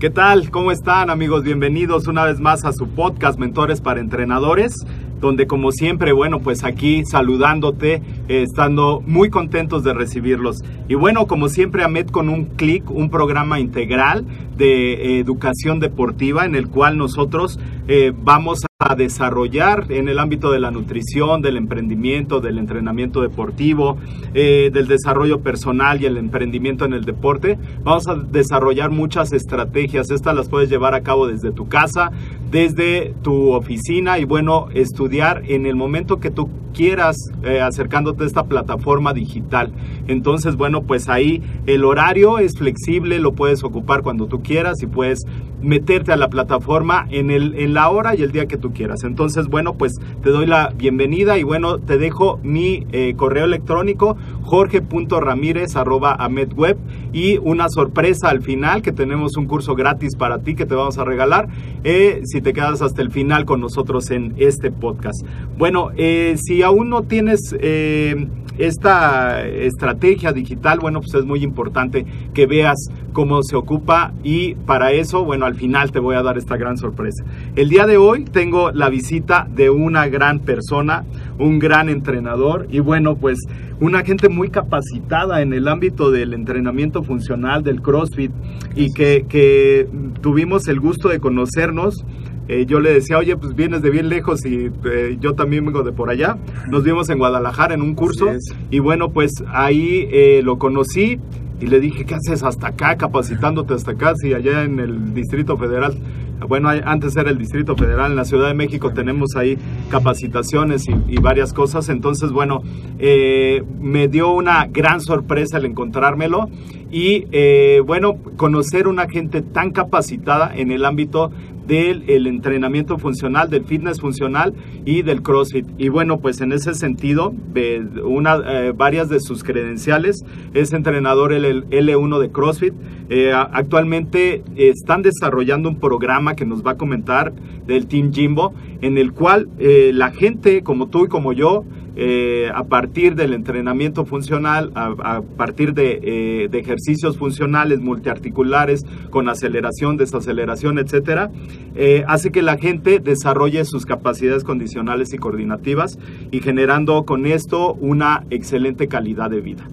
¿Qué tal? ¿Cómo están amigos? Bienvenidos una vez más a su podcast Mentores para Entrenadores, donde como siempre, bueno, pues aquí saludándote, eh, estando muy contentos de recibirlos. Y bueno, como siempre, AMED con un clic, un programa integral de eh, educación deportiva en el cual nosotros eh, vamos a desarrollar en el ámbito de la nutrición, del emprendimiento, del entrenamiento deportivo, eh, del desarrollo personal y el emprendimiento en el deporte. Vamos a desarrollar muchas estrategias. Estas las puedes llevar a cabo desde tu casa, desde tu oficina y bueno, estudiar en el momento que tú quieras eh, acercándote a esta plataforma digital. Entonces, bueno, pues ahí el horario es flexible, lo puedes ocupar cuando tú quieras y puedes meterte a la plataforma en, el, en la hora y el día que tú quieras. Entonces, bueno, pues te doy la bienvenida y bueno, te dejo mi eh, correo electrónico jorge.ramírez.amedweb y una sorpresa al final que tenemos un curso gratis para ti que te vamos a regalar eh, si te quedas hasta el final con nosotros en este podcast. Bueno, eh, si aún no tienes esta estrategia digital, bueno, pues es muy importante que veas cómo se ocupa y para eso, bueno, al final te voy a dar esta gran sorpresa. El día de hoy tengo la visita de una gran persona, un gran entrenador y bueno, pues una gente muy capacitada en el ámbito del entrenamiento funcional, del CrossFit y que, que tuvimos el gusto de conocernos eh, yo le decía, oye, pues vienes de bien lejos y eh, yo también vengo de por allá. Nos vimos en Guadalajara en un curso y bueno, pues ahí eh, lo conocí y le dije, ¿qué haces hasta acá, capacitándote hasta acá? Si allá en el Distrito Federal, bueno, antes era el Distrito Federal, en la Ciudad de México tenemos ahí capacitaciones y, varias cosas. Entonces, bueno, me dio una gran sorpresa el encontrármelo y, bueno, conocer una gente tan capacitada en el ámbito del entrenamiento funcional, del fitness funcional y del CrossFit. Y bueno, pues en ese sentido, una, eh, varias de sus credenciales es entrenador L1 de CrossFit. Eh, actualmente están desarrollando un programa que nos va a comentar del Team Jimbo, en el cual eh, la gente como tú y como yo, eh, a partir del entrenamiento funcional, a, partir de, de, ejercicios funcionales multiarticulares con aceleración, desaceleración, etcétera, hace que la gente desarrolle sus capacidades condicionales y coordinativas y generando con esto una excelente calidad de vida.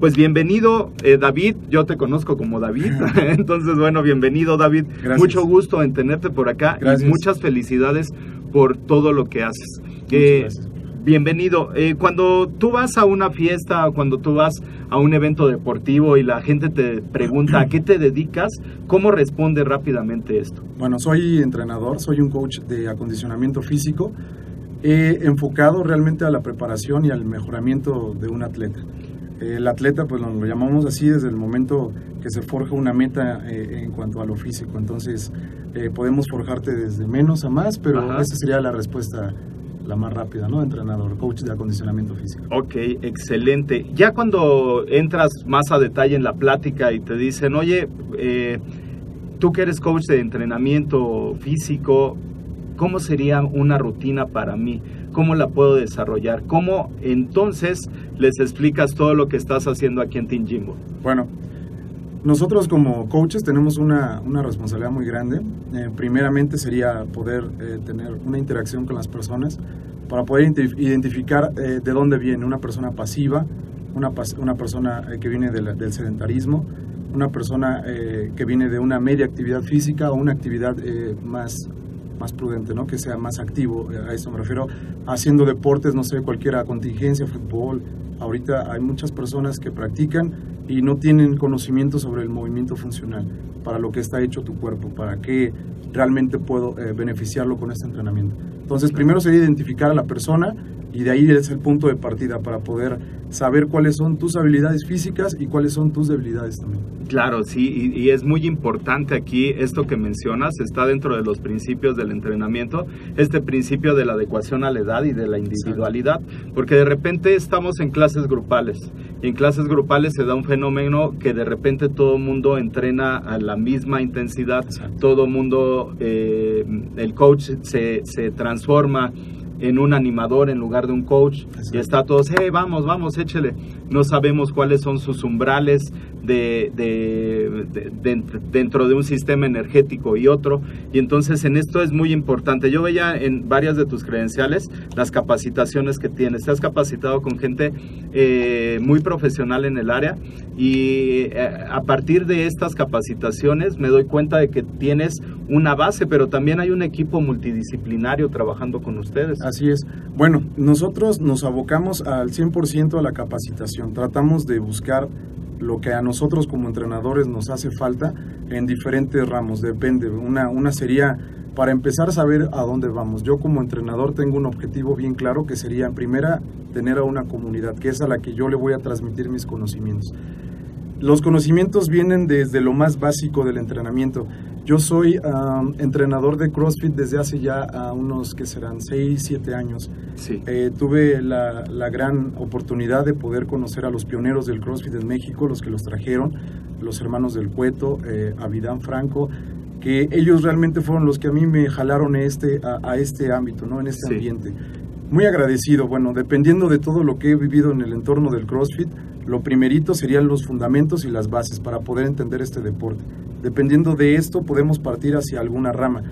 Pues bienvenido, eh, David. Yo te conozco como David. Entonces, bueno, bienvenido, David. Mucho gusto en tenerte por acá. Y muchas felicidades por todo lo que haces. Eh, bienvenido. Eh, cuando tú vas a una fiesta cuando tú vas a un evento deportivo y la gente te pregunta a qué te dedicas, ¿cómo responde rápidamente esto? Bueno, soy entrenador, soy un coach de acondicionamiento físico, enfocado realmente a la preparación y al mejoramiento de un atleta. El atleta, pues lo llamamos así desde el momento que se forja una meta eh, en cuanto a lo físico. Entonces, eh, podemos forjarte desde menos a más, pero Ajá. esa sería la respuesta la más rápida, ¿no? Entrenador, coach de acondicionamiento físico. Ok, excelente. Ya cuando entras más a detalle en la plática y te dicen, oye, eh, tú que eres coach de entrenamiento físico, ¿cómo sería una rutina para mí? ¿Cómo la puedo desarrollar? ¿Cómo entonces les explicas todo lo que estás haciendo aquí en Team Jimbo? Bueno, nosotros como coaches tenemos una, una responsabilidad muy grande. Eh, primeramente sería poder eh, tener una interacción con las personas para poder identi- identificar eh, de dónde viene una persona pasiva, una, una persona que viene del sedentarismo, una persona que viene de una media actividad física o una actividad más, más prudente, ¿no? que sea más activo. eh, a eso me refiero, haciendo deportes, no sé, cualquiera contingencia, fútbol. Ahorita hay muchas personas que practican y no tienen conocimiento sobre el movimiento funcional, para lo que está hecho tu cuerpo, para qué realmente puedo eh, beneficiarlo con este entrenamiento. Entonces, primero sería identificar a la persona y de ahí es el punto de partida para poder saber cuáles son tus habilidades físicas y cuáles son tus debilidades también. Claro, sí, y, y es muy importante aquí esto que mencionas, está dentro de los principios del entrenamiento, este principio de la adecuación a la edad y de la individualidad, porque de repente estamos en clases grupales y en clases grupales se da un fenómeno que de repente todo el mundo entrena a la misma intensidad, Exacto. todo el mundo, eh, el coach se, se transforma en un animador en lugar de un coach y está todos, hey, vamos, vamos, échele. No sabemos cuáles son sus umbrales de, de- de- de- dentro de un sistema energético y otro. Y entonces en esto es muy importante. Yo veía en varias de tus credenciales las capacitaciones que tienes. Te has capacitado con gente eh, muy profesional en el área y eh, a partir de estas capacitaciones me doy cuenta de que tienes una base, pero también hay un equipo multidisciplinario trabajando con ustedes. Así es. Bueno, nosotros nos abocamos al 100% a la capacitación. Tratamos de buscar lo que a nosotros como entrenadores nos hace falta en diferentes ramos. Depende. Una, una sería para empezar a saber a dónde vamos. Yo como entrenador tengo un objetivo bien claro que sería, primera, tener a una comunidad, que es a la que yo le voy a transmitir mis conocimientos. Los conocimientos vienen desde lo más básico del entrenamiento. Yo soy um, entrenador de CrossFit desde hace ya unos que serán 6, 7 años. Sí. Eh, tuve la, la gran oportunidad de poder conocer a los pioneros del CrossFit en México, los que los trajeron, los hermanos del Cueto, eh, Abidán Franco, que ellos realmente fueron los que a mí me jalaron este, a, a este ámbito, ¿no? en este Sí. ambiente. Muy agradecido, bueno, dependiendo de todo lo que he vivido en el entorno del CrossFit, lo primerito serían los fundamentos y las bases para poder entender este deporte. Dependiendo de esto, podemos partir hacia alguna rama.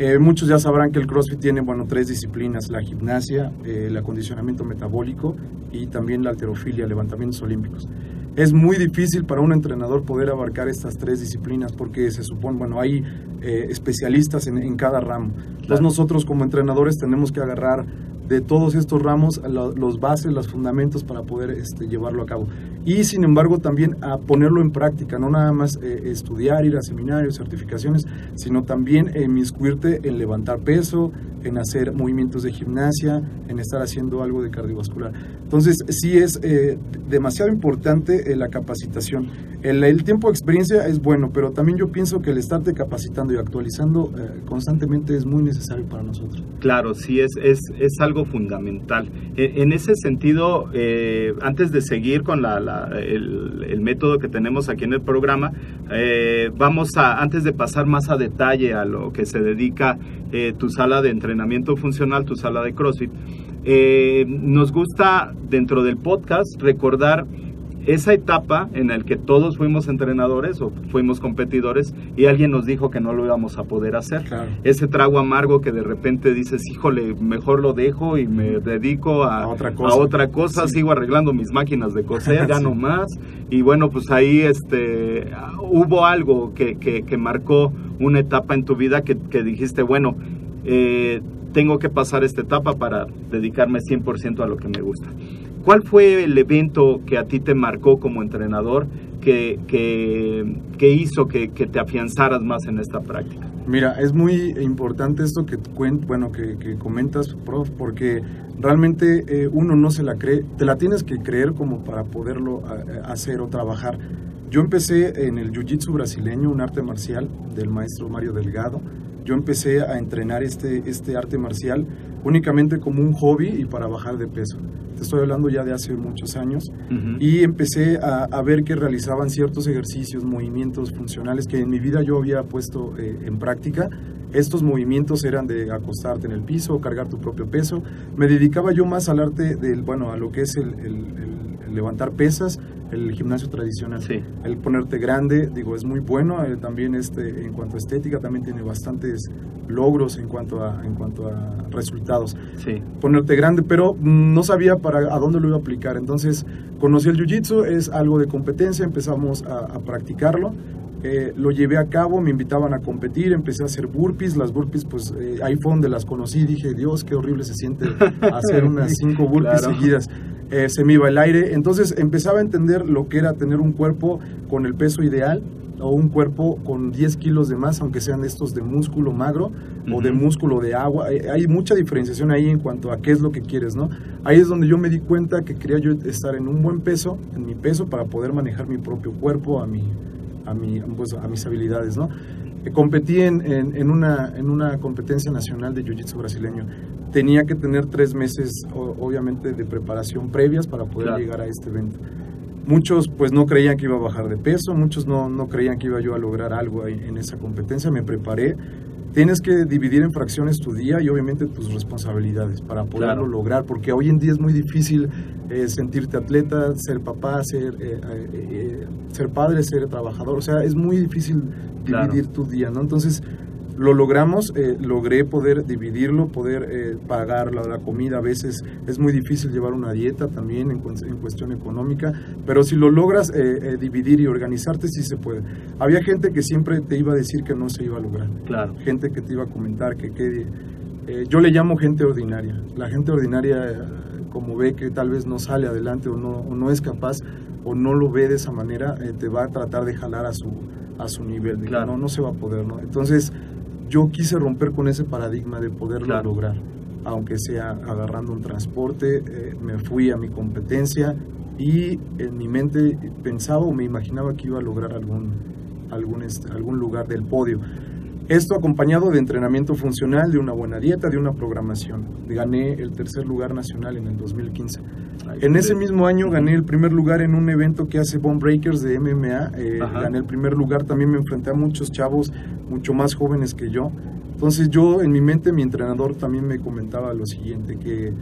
Eh, muchos ya sabrán que el CrossFit tiene, bueno, tres disciplinas, la gimnasia, eh, el acondicionamiento metabólico y también la alterofilia, levantamientos olímpicos. Es muy difícil para un entrenador poder abarcar estas tres disciplinas porque se supone, bueno, hay eh, especialistas en, en cada ramo. Entonces nosotros como entrenadores tenemos que agarrar de todos estos ramos lo- los bases, los fundamentos para poder este, llevarlo a cabo. Y sin embargo también a ponerlo en práctica, no nada más eh, estudiar, ir a seminarios, certificaciones, sino también inmiscuirte en levantar peso, en hacer movimientos de gimnasia, en estar haciendo algo de cardiovascular. Entonces sí es eh, demasiado importante eh, la capacitación. El, tiempo de experiencia es bueno, pero también yo pienso que el estarte capacitando y actualizando eh, constantemente es muy necesario para nosotros. Claro, sí, es, es, es algo fundamental. E- En ese sentido, eh, antes de seguir con la, el, método que tenemos aquí en el programa, eh, vamos a, antes de pasar más a detalle a lo que se dedica tu sala de entrenamiento funcional, tu sala de CrossFit, nos gusta dentro del podcast recordar esa etapa en la que todos fuimos entrenadores o fuimos competidores y alguien nos dijo que no lo íbamos a poder hacer. Claro. Ese trago amargo que de repente dices, híjole, mejor lo dejo y me dedico a, A otra a cosa. otra cosa, Sí. sigo arreglando mis máquinas de coser, ya Sí. no más. Y bueno, pues ahí este, hubo algo que, que- que marcó una etapa en tu vida que, que dijiste, bueno, eh, tengo que pasar esta etapa para dedicarme 100% a lo que me gusta. ¿Cuál fue el evento que a ti te marcó como entrenador que, que, que hizo que, que te afianzaras más en esta práctica? Mira, es muy importante esto que bueno que, que comentas, prof, porque realmente eh, uno no se la cree, te la tienes que creer como para poderlo a- a hacer o trabajar. Yo empecé en el Jiu-Jitsu brasileño, un arte marcial del maestro Mario Delgado. Yo empecé a entrenar este, este arte marcial únicamente como un hobby y para bajar de peso. Te estoy hablando ya de hace muchos años Ujú. y empecé a, a ver que realizaban ciertos ejercicios, movimientos funcionales que en mi vida yo había puesto eh, en práctica. Estos movimientos eran de acostarte en el piso, cargar tu propio peso. Me dedicaba yo más al arte del, bueno, a lo que es el, el- el- el levantar pesas, el gimnasio tradicional. Sí. El ponerte grande, digo, es muy bueno. eh, también este, en cuanto a estética, también tiene bastantes logros en cuanto a, en cuanto a resultados Sí. ponerte grande, pero no sabía para a dónde lo iba a aplicar. Entonces conocí el jiu-jitsu, es algo de competencia, empezamos a, a practicarlo. Eh, lo llevé a cabo, me invitaban a competir, empecé a hacer burpees, las burpees pues eh, ahí fue donde las conocí, dije Dios, qué horrible se siente hacer unas cinco burpees Claro. seguidas, Eh, se me iba el aire, entonces empezaba a entender lo que era tener un cuerpo con el peso ideal o un cuerpo con 10 kilos de más, aunque sean estos de músculo magro o de músculo de agua. Eh, Hay mucha diferenciación ahí en cuanto a qué es lo que quieres, ¿no? Ahí es donde yo me di cuenta que quería yo estar en un buen peso, en mi peso, para poder manejar mi propio cuerpo a, mi, a, mi, pues, a mis habilidades, ¿no? Eh, Competí en, en, en una, en una competencia nacional de Jiu-Jitsu brasileño. Tenía que tener tres meses, obviamente, de preparación previas para poder Claro. llegar a este evento. Muchos pues no creían que iba a bajar de peso, muchos no, no creían que iba yo a lograr algo en esa competencia, me preparé. Tienes que dividir en fracciones tu día y obviamente tus responsabilidades para poderlo Claro. lograr, porque hoy en día es muy difícil eh, sentirte atleta, ser papá, ser, eh, eh, eh, ser padre, ser trabajador, o sea, es muy difícil Claro. dividir tu día, ¿no? Entonces, lo logramos, eh, logré poder dividirlo, poder eh, pagar la, la comida. A veces es muy difícil llevar una dieta también en, cues- en cuestión económica, pero si lo logras eh, dividir y organizarte, sí se puede. Había gente que siempre te iba a decir que no se iba a lograr, Claro. gente que te iba a comentar que, que eh, yo le llamo gente ordinaria. La gente ordinaria, como ve que tal vez no sale adelante o no, o no es capaz o no lo ve de esa manera, te va a tratar de jalar a su, a su nivel. Claro. No, no se va a poder, ¿no? Entonces, yo quise romper con ese paradigma de poderlo Claro. lograr, aunque sea agarrando un transporte, eh, me fui a mi competencia y en mi mente pensaba o me imaginaba que iba a lograr algún, algún, algún lugar del podio. Esto acompañado de entrenamiento funcional, de una buena dieta, de una programación. Gané el tercer lugar nacional en el 2015. En ese mismo año gané el primer lugar en un evento que hace Bone Breakers de MMA. eh, gané el primer lugar, también me enfrenté a muchos chavos mucho más jóvenes que yo. Entonces yo en mi mente, mi entrenador también me comentaba lo siguiente, que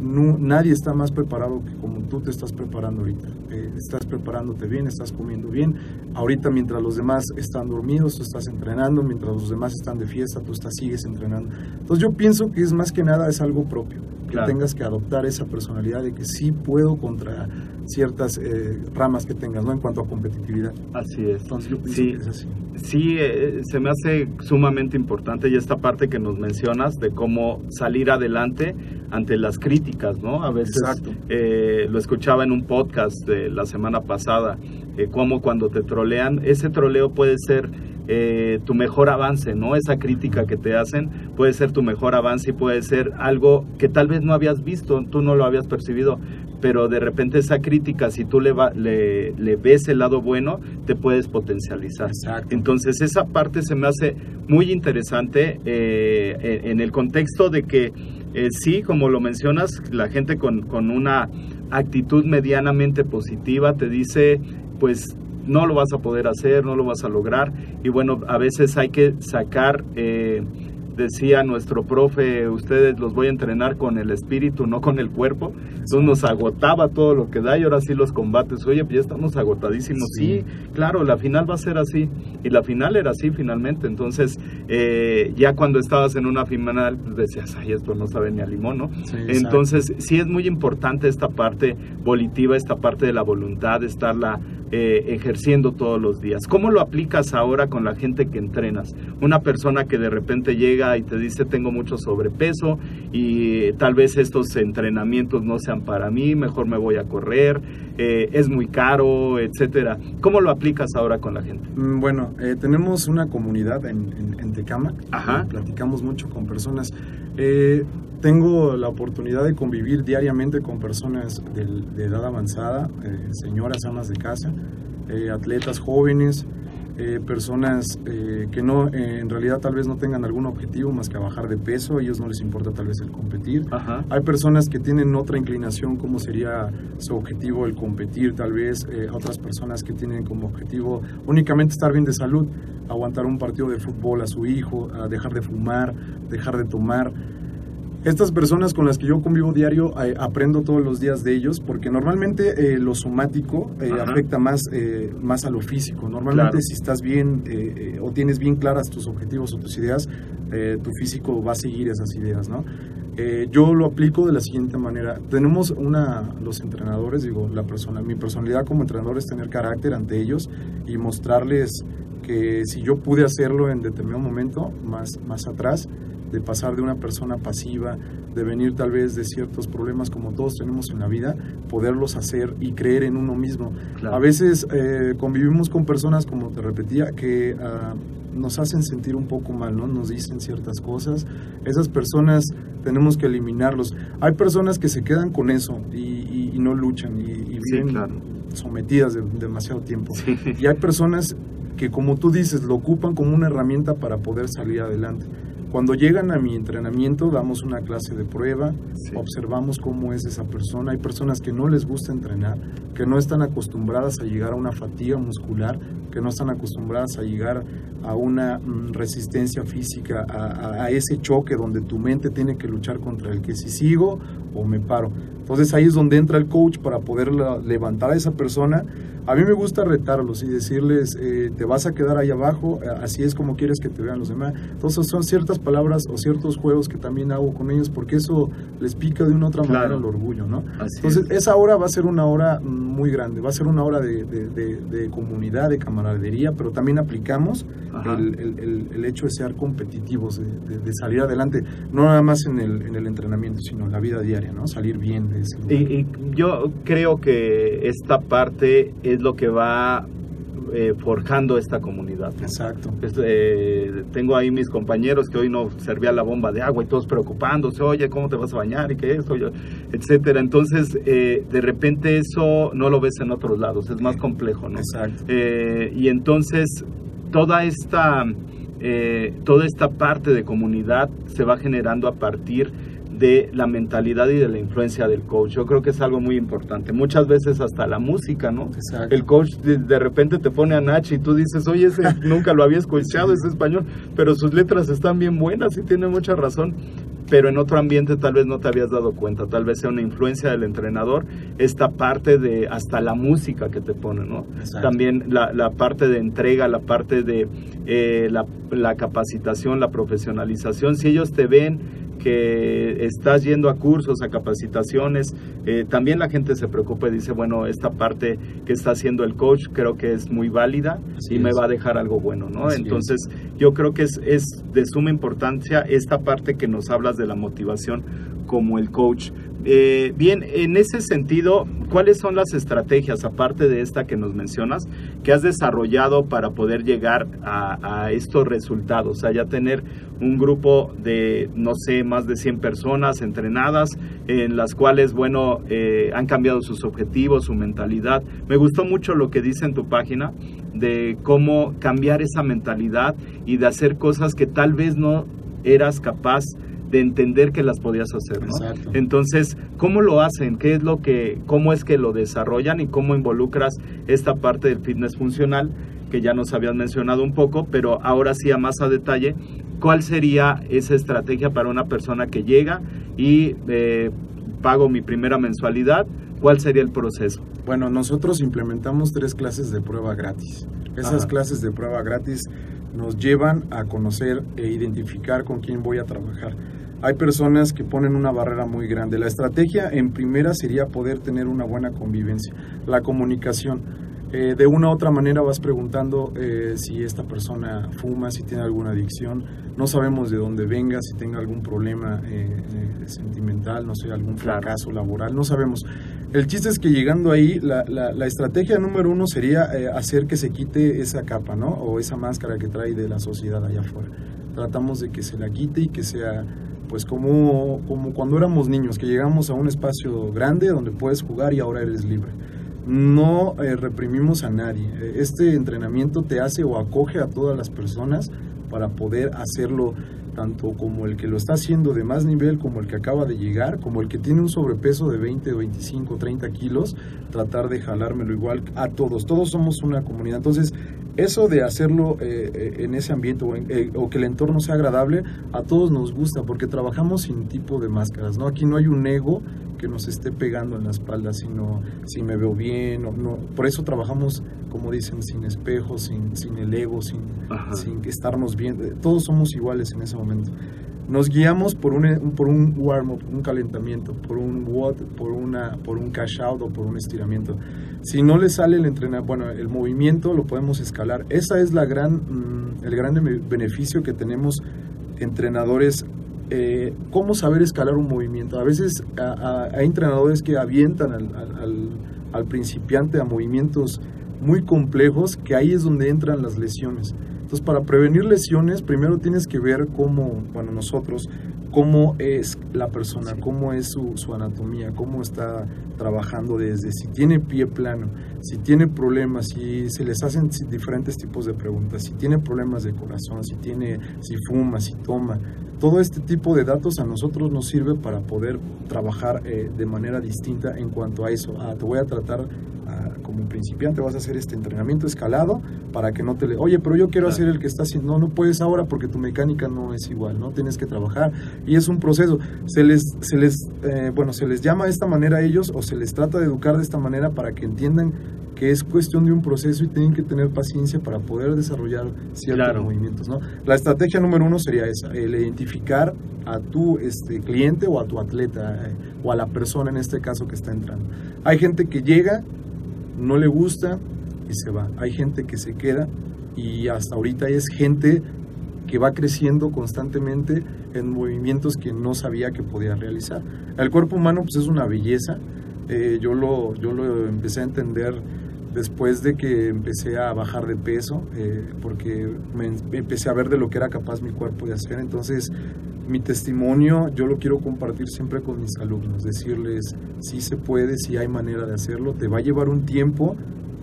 no- nadie está más preparado que como tú te estás preparando ahorita. Eh, estás preparándote bien, estás comiendo bien. Ahorita mientras los demás están dormidos, tú estás entrenando, mientras los demás están de fiesta, tú estás, sigues entrenando. Entonces yo pienso que es más que nada es algo propio, que Claro. tengas que adoptar esa personalidad de que sí puedo contra ciertas eh, ramas que tengas, ¿no? En cuanto a competitividad. Así es. Entonces yo pienso Sí. que es así. Sí, eh, se me hace sumamente importante y esta parte que nos mencionas de cómo salir adelante ante las críticas, ¿no? A veces eh, lo escuchaba en un podcast de la semana pasada, eh, cómo cuando te trolean, ese troleo puede ser eh, tu mejor avance, ¿no? Esa crítica que te hacen puede ser tu mejor avance y puede ser algo que tal vez no habías visto, tú no lo habías percibido, pero de repente esa crítica, si tú le, va- le, le ves el lado bueno, te puedes potencializar. Exacto. Entonces esa parte se me hace muy interesante eh, en, en el contexto de que eh, sí, como lo mencionas, la gente con, con una actitud medianamente positiva te dice, pues no lo vas a poder hacer, no lo vas a lograr. Y bueno, a veces hay que sacar, eh, decía nuestro profe, ustedes los voy a entrenar con el espíritu, no con el cuerpo. Entonces nos agotaba todo lo que da y ahora sí los combates. Oye, pues ya estamos agotadísimos. Sí, Sí. claro, la final va a ser así. Y la final era así finalmente. Entonces, eh, ya cuando estabas en una final, pues decías, ay, esto no sabe ni a limón, ¿no? Sí. Entonces, sí es muy importante esta parte volitiva, esta parte de la voluntad, estarla eh, ejerciendo todos los días. ¿Cómo lo aplicas ahora con la gente que entrenas? Una persona que de repente llega y te dice tengo mucho sobrepeso y tal vez estos entrenamientos no sean para mí, mejor me voy a correr, eh, es muy caro, etcétera. ¿Cómo lo aplicas ahora con la gente? Mm, Bueno, eh, tenemos una comunidad en, en, en cama. Ajá. Eh, platicamos mucho con personas. Eh, tengo la oportunidad de convivir diariamente con personas de, edad avanzada, eh, señoras amas de casa, eh, atletas jóvenes, eh, personas eh, que no, eh, en realidad tal vez no tengan algún objetivo más que bajar de peso, a ellos no les importa tal vez el competir. Ajá. Hay personas que tienen otra inclinación, como sería su objetivo el competir, tal vez eh, otras personas que tienen como objetivo únicamente estar bien de salud, aguantar un partido de fútbol a su hijo, a dejar de fumar, dejar de tomar. Estas personas con las que yo convivo diario, eh, aprendo todos los días de ellos, porque normalmente eh, lo somático eh, afecta más, eh, más a lo físico. Normalmente Claro. si estás bien eh, eh, o tienes bien claras tus objetivos o tus ideas, tu físico va a seguir esas ideas, ¿no? Eh, yo lo aplico de la siguiente manera. Tenemos una, los entrenadores, digo, la persona, mi personalidad como entrenador es tener carácter ante ellos y mostrarles que si yo pude hacerlo en determinado momento, más, más atrás, de pasar de una persona pasiva, de venir tal vez de ciertos problemas como todos tenemos en la vida, poderlos hacer y creer en uno mismo. Claro. A veces eh, convivimos con personas, como te repetía, que ah, nos hacen sentir un poco mal, ¿no? Nos dicen ciertas cosas. Esas personas tenemos que eliminarlos. Hay personas que se quedan con eso y, y- y no luchan y, y Sí, viven claro. sometidas de, demasiado tiempo. Sí. Y hay personas que, como tú dices, lo ocupan como una herramienta para poder salir adelante. Cuando llegan a mi entrenamiento, damos una clase de prueba, Sí. observamos cómo es esa persona. Hay personas que no les gusta entrenar, que no están acostumbradas a llegar a una fatiga muscular, que no están acostumbradas a llegar a una mm, resistencia física, a, a- a ese choque donde tu mente tiene que luchar contra el que si sigo o me paro. Entonces ahí es donde entra el coach para poder la- levantar a esa persona. A mí me gusta retarlos y decirles, eh, te vas a quedar ahí abajo, eh, así es como quieres que te vean los demás. Entonces son ciertas palabras o ciertos juegos que también hago con ellos porque eso les pica de una otra Claro. manera el orgullo, ¿no? Así Entonces es. esa hora va a ser una hora muy grande, va a ser una hora de, de- de- de comunidad, de camaradería, pero también aplicamos el, el- el- el hecho de ser competitivos, de salir adelante, no nada más en el, en el entrenamiento, sino en la vida diaria, ¿no? Salir bien de. Y, y yo creo que esta parte es lo que va eh, forjando esta comunidad. ¿no? Exacto. Eh, tengo ahí mis compañeros que hoy no servía la bomba de agua y todos preocupándose, oye, ¿cómo te vas a bañar? y que esto, etcétera. Entonces, eh, de repente eso no lo ves en otros lados, es más complejo, ¿no? Exacto. Y entonces toda esta toda esta parte de comunidad se va generando a partir de la mentalidad y de la influencia del coach. Yo creo que es algo muy importante. Muchas veces hasta la música, ¿no? Exacto. El coach de, de repente te pone a Nachi y tú dices, oye, ese nunca lo había escuchado, es español, pero sus letras están bien buenas y tiene mucha razón. Pero en otro ambiente tal vez no te habías dado cuenta, tal vez sea una influencia del entrenador, esta parte de hasta la música que te pone, ¿no? Exacto. También la, la parte de entrega, la parte de eh, la, la capacitación, la profesionalización. Si ellos te ven que estás yendo a cursos, a capacitaciones, eh, también la gente se preocupa y dice, bueno, esta parte que está haciendo el coach creo que es muy válida Así y me va a dejar algo bueno, ¿no? Así es. Entonces, yo creo que es, es de suma importancia esta parte que nos hablas de la motivación como el coach. Eh, bien, en ese sentido, ¿cuáles son las estrategias, aparte de esta que nos mencionas, que has desarrollado para poder llegar a, estos resultados? O sea, ya tener un grupo de, no sé, más de 100 personas entrenadas, en las cuales, bueno, eh, han cambiado sus objetivos, su mentalidad. Me gustó mucho lo que dice en tu página de cómo cambiar esa mentalidad y de hacer cosas que tal vez no eras capaz de entender que las podías hacer, ¿no? Entonces, ¿cómo lo hacen? ¿Qué es lo que, cómo es que lo desarrollan y cómo involucras esta parte del fitness funcional que ya nos habías mencionado un poco, pero ahora sí a más a detalle, ¿cuál sería esa estrategia para una persona que llega y eh, pago mi primera mensualidad? ¿Cuál sería el proceso? Bueno, nosotros implementamos tres clases de prueba gratis. Esas Ajá. clases de prueba gratis nos llevan a conocer e identificar con quién voy a trabajar. Hay personas que ponen una barrera muy grande. La estrategia en primera sería poder tener una buena convivencia. La comunicación. Eh, de una u otra manera vas preguntando eh, si esta persona fuma, si tiene alguna adicción. No sabemos de dónde venga, si tenga algún problema eh, sentimental, no sé, algún fracaso laboral. No sabemos. El chiste es que llegando ahí, la, la- la estrategia número uno sería hacer que se quite esa capa, ¿no? O esa máscara que trae de la sociedad allá afuera. tratamos de que se la quite y que sea pues como, como cuando éramos niños, que llegamos a un espacio grande donde puedes jugar y ahora eres libre. No eh, reprimimos a nadie. Este entrenamiento te hace o acoge a todas las personas para poder hacerlo tanto como el que lo está haciendo de más nivel, como el que acaba de llegar, como el que tiene un sobrepeso de 20, 25, 30 kilos, tratar de jalármelo igual a todos. Todos somos una comunidad. Entonces, eso de hacerlo eh, eh, en ese ambiente eh, o, que el entorno sea agradable, a todos nos gusta porque trabajamos sin tipo de máscaras, ¿no? Aquí no hay un ego que nos esté pegando en la espalda, sino si me veo bien o no. Por eso trabajamos, como dicen, sin espejos, sin, sin el ego, sin, sin estarnos bien. Todos somos iguales en ese momento. Nos guiamos por un, por un warm-up, un calentamiento, por un what, por, una, por un cash out o por un estiramiento. Si no le sale el entrenamiento, bueno, el movimiento lo podemos escalar. Esa es la gran, mm, el gran beneficio que tenemos entrenadores. Eh, cómo saber escalar un movimiento. A veces hay entrenadores que avientan al, al, al principiante a movimientos muy complejos que ahí es donde entran las lesiones. Entonces, para prevenir lesiones, primero tienes que ver cómo, bueno, nosotros, cómo es la persona, cómo es su, anatomía, cómo está trabajando desde, si tiene pie plano, si tiene problemas, si se les hacen diferentes tipos de preguntas, si tiene problemas de corazón, si tiene, si fuma, si toma. Todo este tipo de datos a nosotros nos sirve para poder trabajar eh, de manera distinta en cuanto a eso. Ah, te voy a tratar como principiante vas a hacer este entrenamiento escalado para que no te le... Oye, pero yo quiero hacer el que está haciendo... No, no puedes ahora porque tu mecánica no es igual, ¿no? Tienes que trabajar y es un proceso. Se les, se les, eh, bueno, se les llama de esta manera a ellos o se les trata de educar de esta manera para que entiendan que es cuestión de un proceso y tienen que tener paciencia para poder desarrollar ciertos movimientos, ¿no? La estrategia número uno sería esa, el identificar a tu este, cliente o a tu atleta eh, o a la persona en este caso que está entrando. Hay gente que llega no le gusta y se va. Hay gente que se queda y hasta ahorita es gente que va creciendo constantemente en movimientos que no sabía que podía realizar. El cuerpo humano pues es una belleza. Eh, yo, lo, yo lo empecé a entender después de que empecé a bajar de peso, eh, porque me empecé a ver de lo que era capaz mi cuerpo de hacer. Entonces mi testimonio yo lo quiero compartir siempre con mis alumnos, decirles si se puede, si hay manera de hacerlo, te va a llevar un tiempo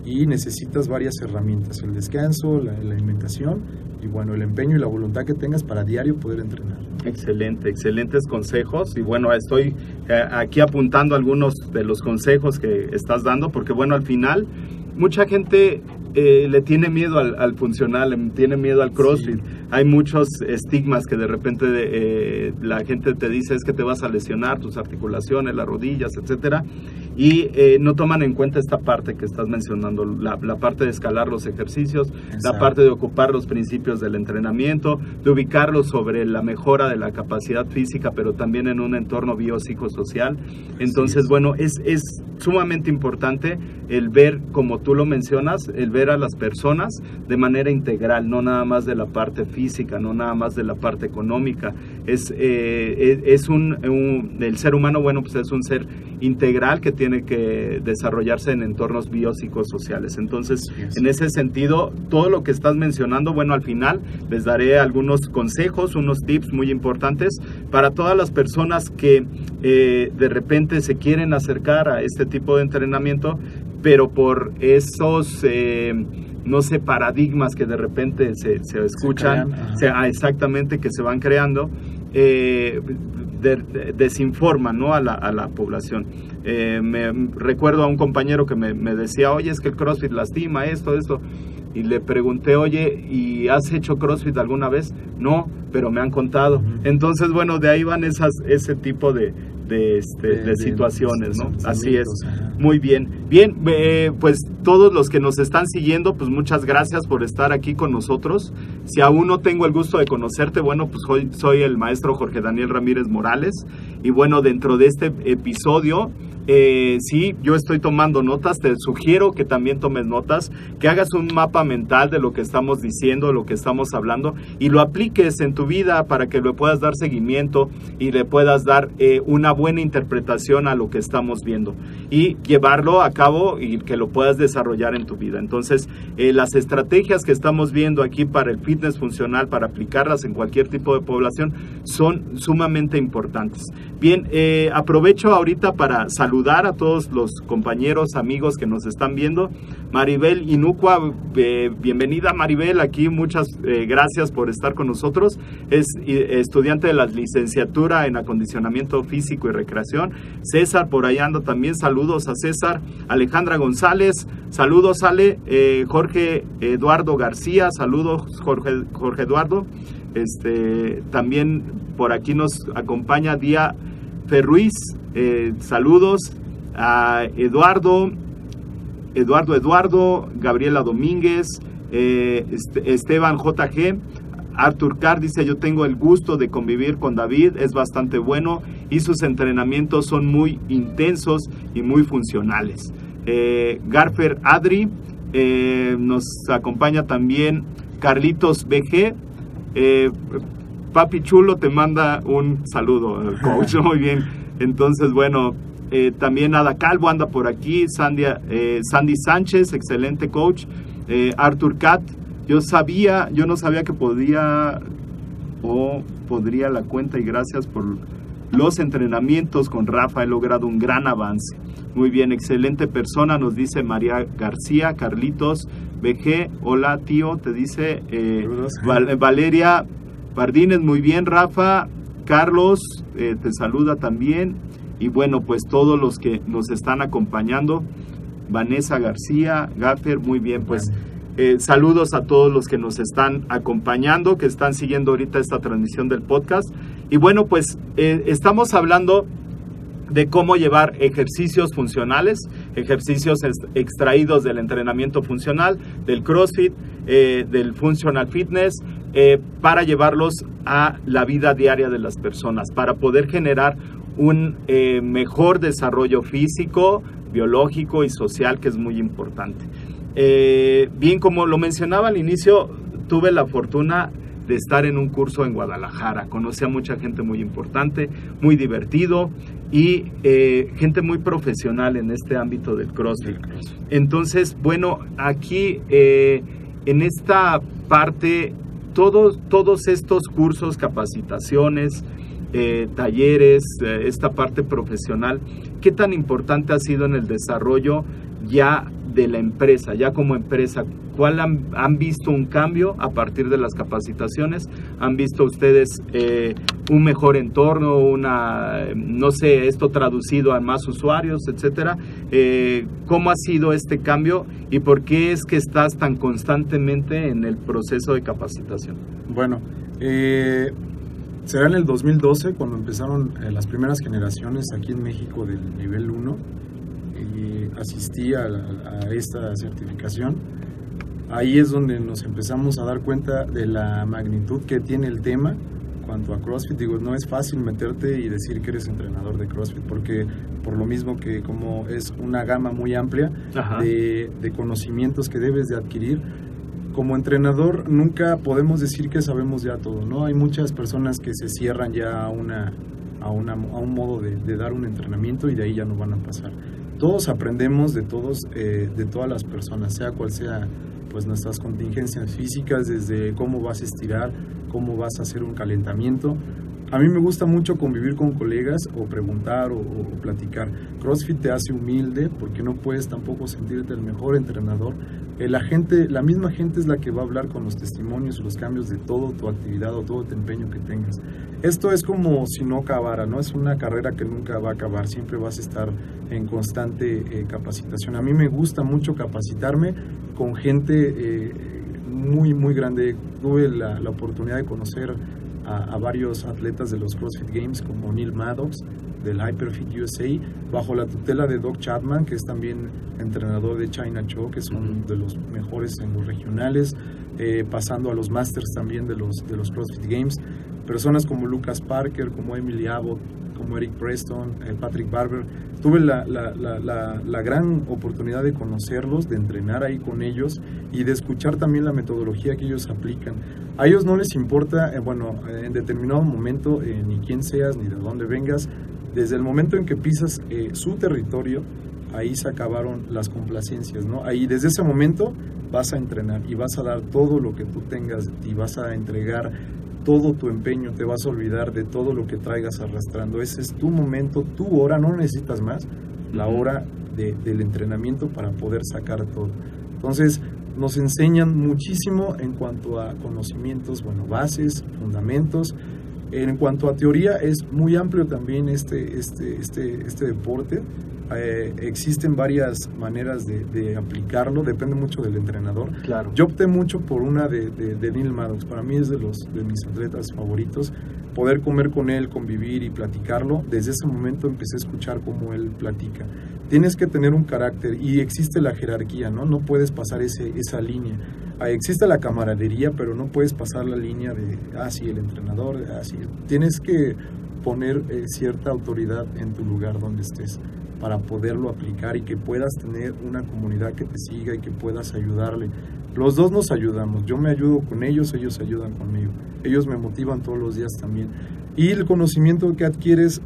y necesitas varias herramientas, el descanso, la, alimentación y bueno, el empeño y la voluntad que tengas para diario poder entrenar. Excelente, excelentes consejos y bueno, estoy eh, aquí apuntando algunos de los consejos que estás dando porque bueno, al final mucha gente eh, le tiene miedo al, funcional, le tiene miedo al CrossFit. Hay muchos estigmas que de repente eh, la gente te dice es que te vas a lesionar tus articulaciones, las rodillas, etcétera, y eh, no toman en cuenta esta parte que estás mencionando, la, parte de escalar los ejercicios, la parte de ocupar los principios del entrenamiento, de ubicarlos sobre la mejora de la capacidad física, pero también en un entorno biopsicosocial. Entonces, bueno, es, es sumamente importante el ver, como tú lo mencionas, el ver a las personas de manera integral, no nada más de la parte física, no nada más de la parte económica. Es, eh, es, un, el ser humano, bueno, pues es un ser integral que tiene que desarrollarse en entornos biopsicosociales. Entonces, en ese sentido, todo lo que estás mencionando, bueno, al final les daré algunos consejos, unos tips muy importantes para todas las personas que eh, de repente se quieren acercar a este tipo de entrenamiento, pero por esos... Eh, no sé, paradigmas que de repente se, escuchan, ah, exactamente, que se van creando, eh, desinforman ¿no? a, la, a la población. Eh, me recuerdo a un compañero que me, me, decía, oye, es que el CrossFit lastima esto, esto. Y le pregunté, oye, ¿y has hecho CrossFit alguna vez? No, pero me han contado. Entonces, bueno, de ahí van esas, ese tipo de, de, este, de, situaciones, ¿no? Así es. Muy bien. Bien, eh, pues todos los que nos están siguiendo, pues muchas gracias por estar aquí con nosotros. Si aún no tengo el gusto de conocerte, bueno, pues soy el maestro Jorge Daniel Ramírez Morales. Y bueno, dentro de este episodio eh, sí, yo estoy tomando notas, te sugiero que también tomes notas, que hagas un mapa mental de lo que estamos diciendo, lo que estamos hablando y lo apliques en tu vida para que le puedas dar seguimiento y le puedas dar eh, una buena interpretación a lo que estamos viendo y llevarlo a cabo y que lo puedas desarrollar en tu vida. Entonces, eh, las estrategias que estamos viendo aquí para el fitness funcional, para aplicarlas en cualquier tipo de población, son sumamente importantes. Bien, eh, aprovecho ahorita para saludar a todos los compañeros, amigos que nos están viendo. Maribel Inucua, eh, bienvenida Maribel, aquí muchas eh, gracias por estar con nosotros. Es estudiante de la licenciatura en acondicionamiento físico y recreación. César, por ahí anda también, saludos a César. Alejandra González, saludos Ale. Jorge Eduardo García, saludos Jorge, Jorge Eduardo. Este, también por aquí nos acompaña Día Ferruiz, eh, saludos a Eduardo, Eduardo Eduardo, Gabriela Domínguez, eh, Esteban JG, Artur Carr dice yo tengo el gusto de convivir con David, es bastante bueno y sus entrenamientos son muy intensos y muy funcionales. Eh, Garfer Adri, nos acompaña también Carlitos BG, eh, Papi Chulo te manda un saludo, coach, muy bien. Entonces, bueno, eh, también Ada Calvo anda por aquí, Sandy, eh, Sandy Sánchez, excelente coach, Arthur Cat, yo sabía, yo no sabía que podía o podría la cuenta y gracias por los entrenamientos con Rafa, he logrado un gran avance. Muy bien, excelente persona, nos dice María García, Carlitos, BG, hola tío, te dice eh, Valeria Pardines, muy bien Rafa, Carlos, eh, te saluda también. Y bueno, pues todos los que nos están acompañando, Vanessa García, Gaffer, muy bien, pues eh, saludos a todos los que nos están acompañando, que están siguiendo ahorita esta transmisión del podcast. Y bueno, pues estamos hablando de cómo llevar ejercicios funcionales, ejercicios extraídos del entrenamiento funcional, del CrossFit, eh, del Functional Fitness, eh, para llevarlos a la vida diaria de las personas, para poder generar un eh, mejor desarrollo físico, biológico y social, que es muy importante. bien, como lo mencionaba al inicio, tuve la fortuna de estar en un curso en Guadalajara. Conocí a mucha gente muy importante, muy divertido y eh, gente muy profesional en este ámbito del CrossFit. Entonces, bueno, aquí eh, en esta parte, todos, todos estos cursos, capacitaciones, eh, talleres, esta parte profesional, ¿qué tan importante ha sido en el desarrollo ya de la empresa, ya como empresa, ¿cuál han, visto un cambio a partir de las capacitaciones? ¿Han visto ustedes eh, un mejor entorno, una, no sé, esto traducido a más usuarios, etcétera? Eh, ¿Cómo ha sido este cambio y por qué es que estás tan constantemente en el proceso de capacitación? Bueno, eh, será en el 2012 cuando empezaron las primeras generaciones aquí en México del nivel 1 asistí a, esta certificación, ahí es donde nos empezamos a dar cuenta de la magnitud que tiene el tema cuanto a CrossFit. Digo, no es fácil meterte y decir que eres entrenador de CrossFit, porque por lo mismo que como es una gama muy amplia de, de, conocimientos que debes de adquirir, como entrenador nunca podemos decir que sabemos ya todo, ¿no? Hay muchas personas que se cierran ya a, una, a, una, a un modo de, de dar un entrenamiento y de ahí ya no van a pasar todos aprendemos de todos, eh, de todas las personas, sea cual sea pues nuestras contingencias físicas, desde cómo vas a estirar, cómo vas a hacer un calentamiento. A mí me gusta mucho convivir con colegas o preguntar o, platicar. CrossFit te hace humilde porque no puedes tampoco sentirte el mejor entrenador. Eh, la gente, la misma gente es la que va a hablar con los testimonios, los cambios de todo tu actividad o todo tu empeño que tengas. Esto es como si no acabara, ¿no? Es una carrera que nunca va a acabar, siempre vas a estar en constante eh, capacitación. A mí me gusta mucho capacitarme con gente eh, muy, muy grande. Tuve la, oportunidad de conocer a, varios atletas de los CrossFit Games como Neil Maddox del Hyperfit USA, bajo la tutela de Doc Chapman, que es también entrenador de China Cho, que es uno de los mejores en los regionales, eh, pasando a los Masters también de los, de los CrossFit Games personas como Lucas Parker, como Emily Abbott, como Eric Preston, eh, Patrick Barber. Tuve la, la, la, la, gran oportunidad de conocerlos, de entrenar ahí con ellos y de escuchar también la metodología que ellos aplican. A ellos no les importa, eh, bueno, en determinado momento, eh, ni quién seas, ni de dónde vengas, desde el momento en que pisas su territorio, ahí se acabaron las complacencias, ¿no? Ahí desde ese momento vas a entrenar y vas a dar todo lo que tú tengas y vas a entregar todo tu empeño, te vas a olvidar de todo lo que traigas arrastrando. Ese es tu momento, tu hora, no necesitas más, la hora del entrenamiento para poder sacar todo. Entonces, nos enseñan muchísimo en cuanto a conocimientos, bueno, bases, fundamentos. En cuanto a teoría, es muy amplio también este, este, este, este deporte. Eh, existen varias maneras de, aplicarlo, depende mucho del entrenador. Claro. Yo opté mucho por una de, de, Neil Maddox, para mí es de, los, de mis atletas favoritos. Poder comer con él, convivir y platicarlo, desde ese momento empecé a escuchar cómo él platica. Tienes que tener un carácter y existe la jerarquía, ¿no? No puedes pasar ese, esa línea. Ah, existe la camaradería, pero no puedes pasar la línea de, ah, sí, el entrenador, así. Ah, Tienes que poner eh, cierta autoridad en tu lugar donde estés para poderlo aplicar y que puedas tener una comunidad que te siga y que puedas ayudarle. Los dos nos ayudamos, yo me ayudo con ellos, ellos ayudan conmigo, ellos me motivan todos los días también. Y el conocimiento que adquieres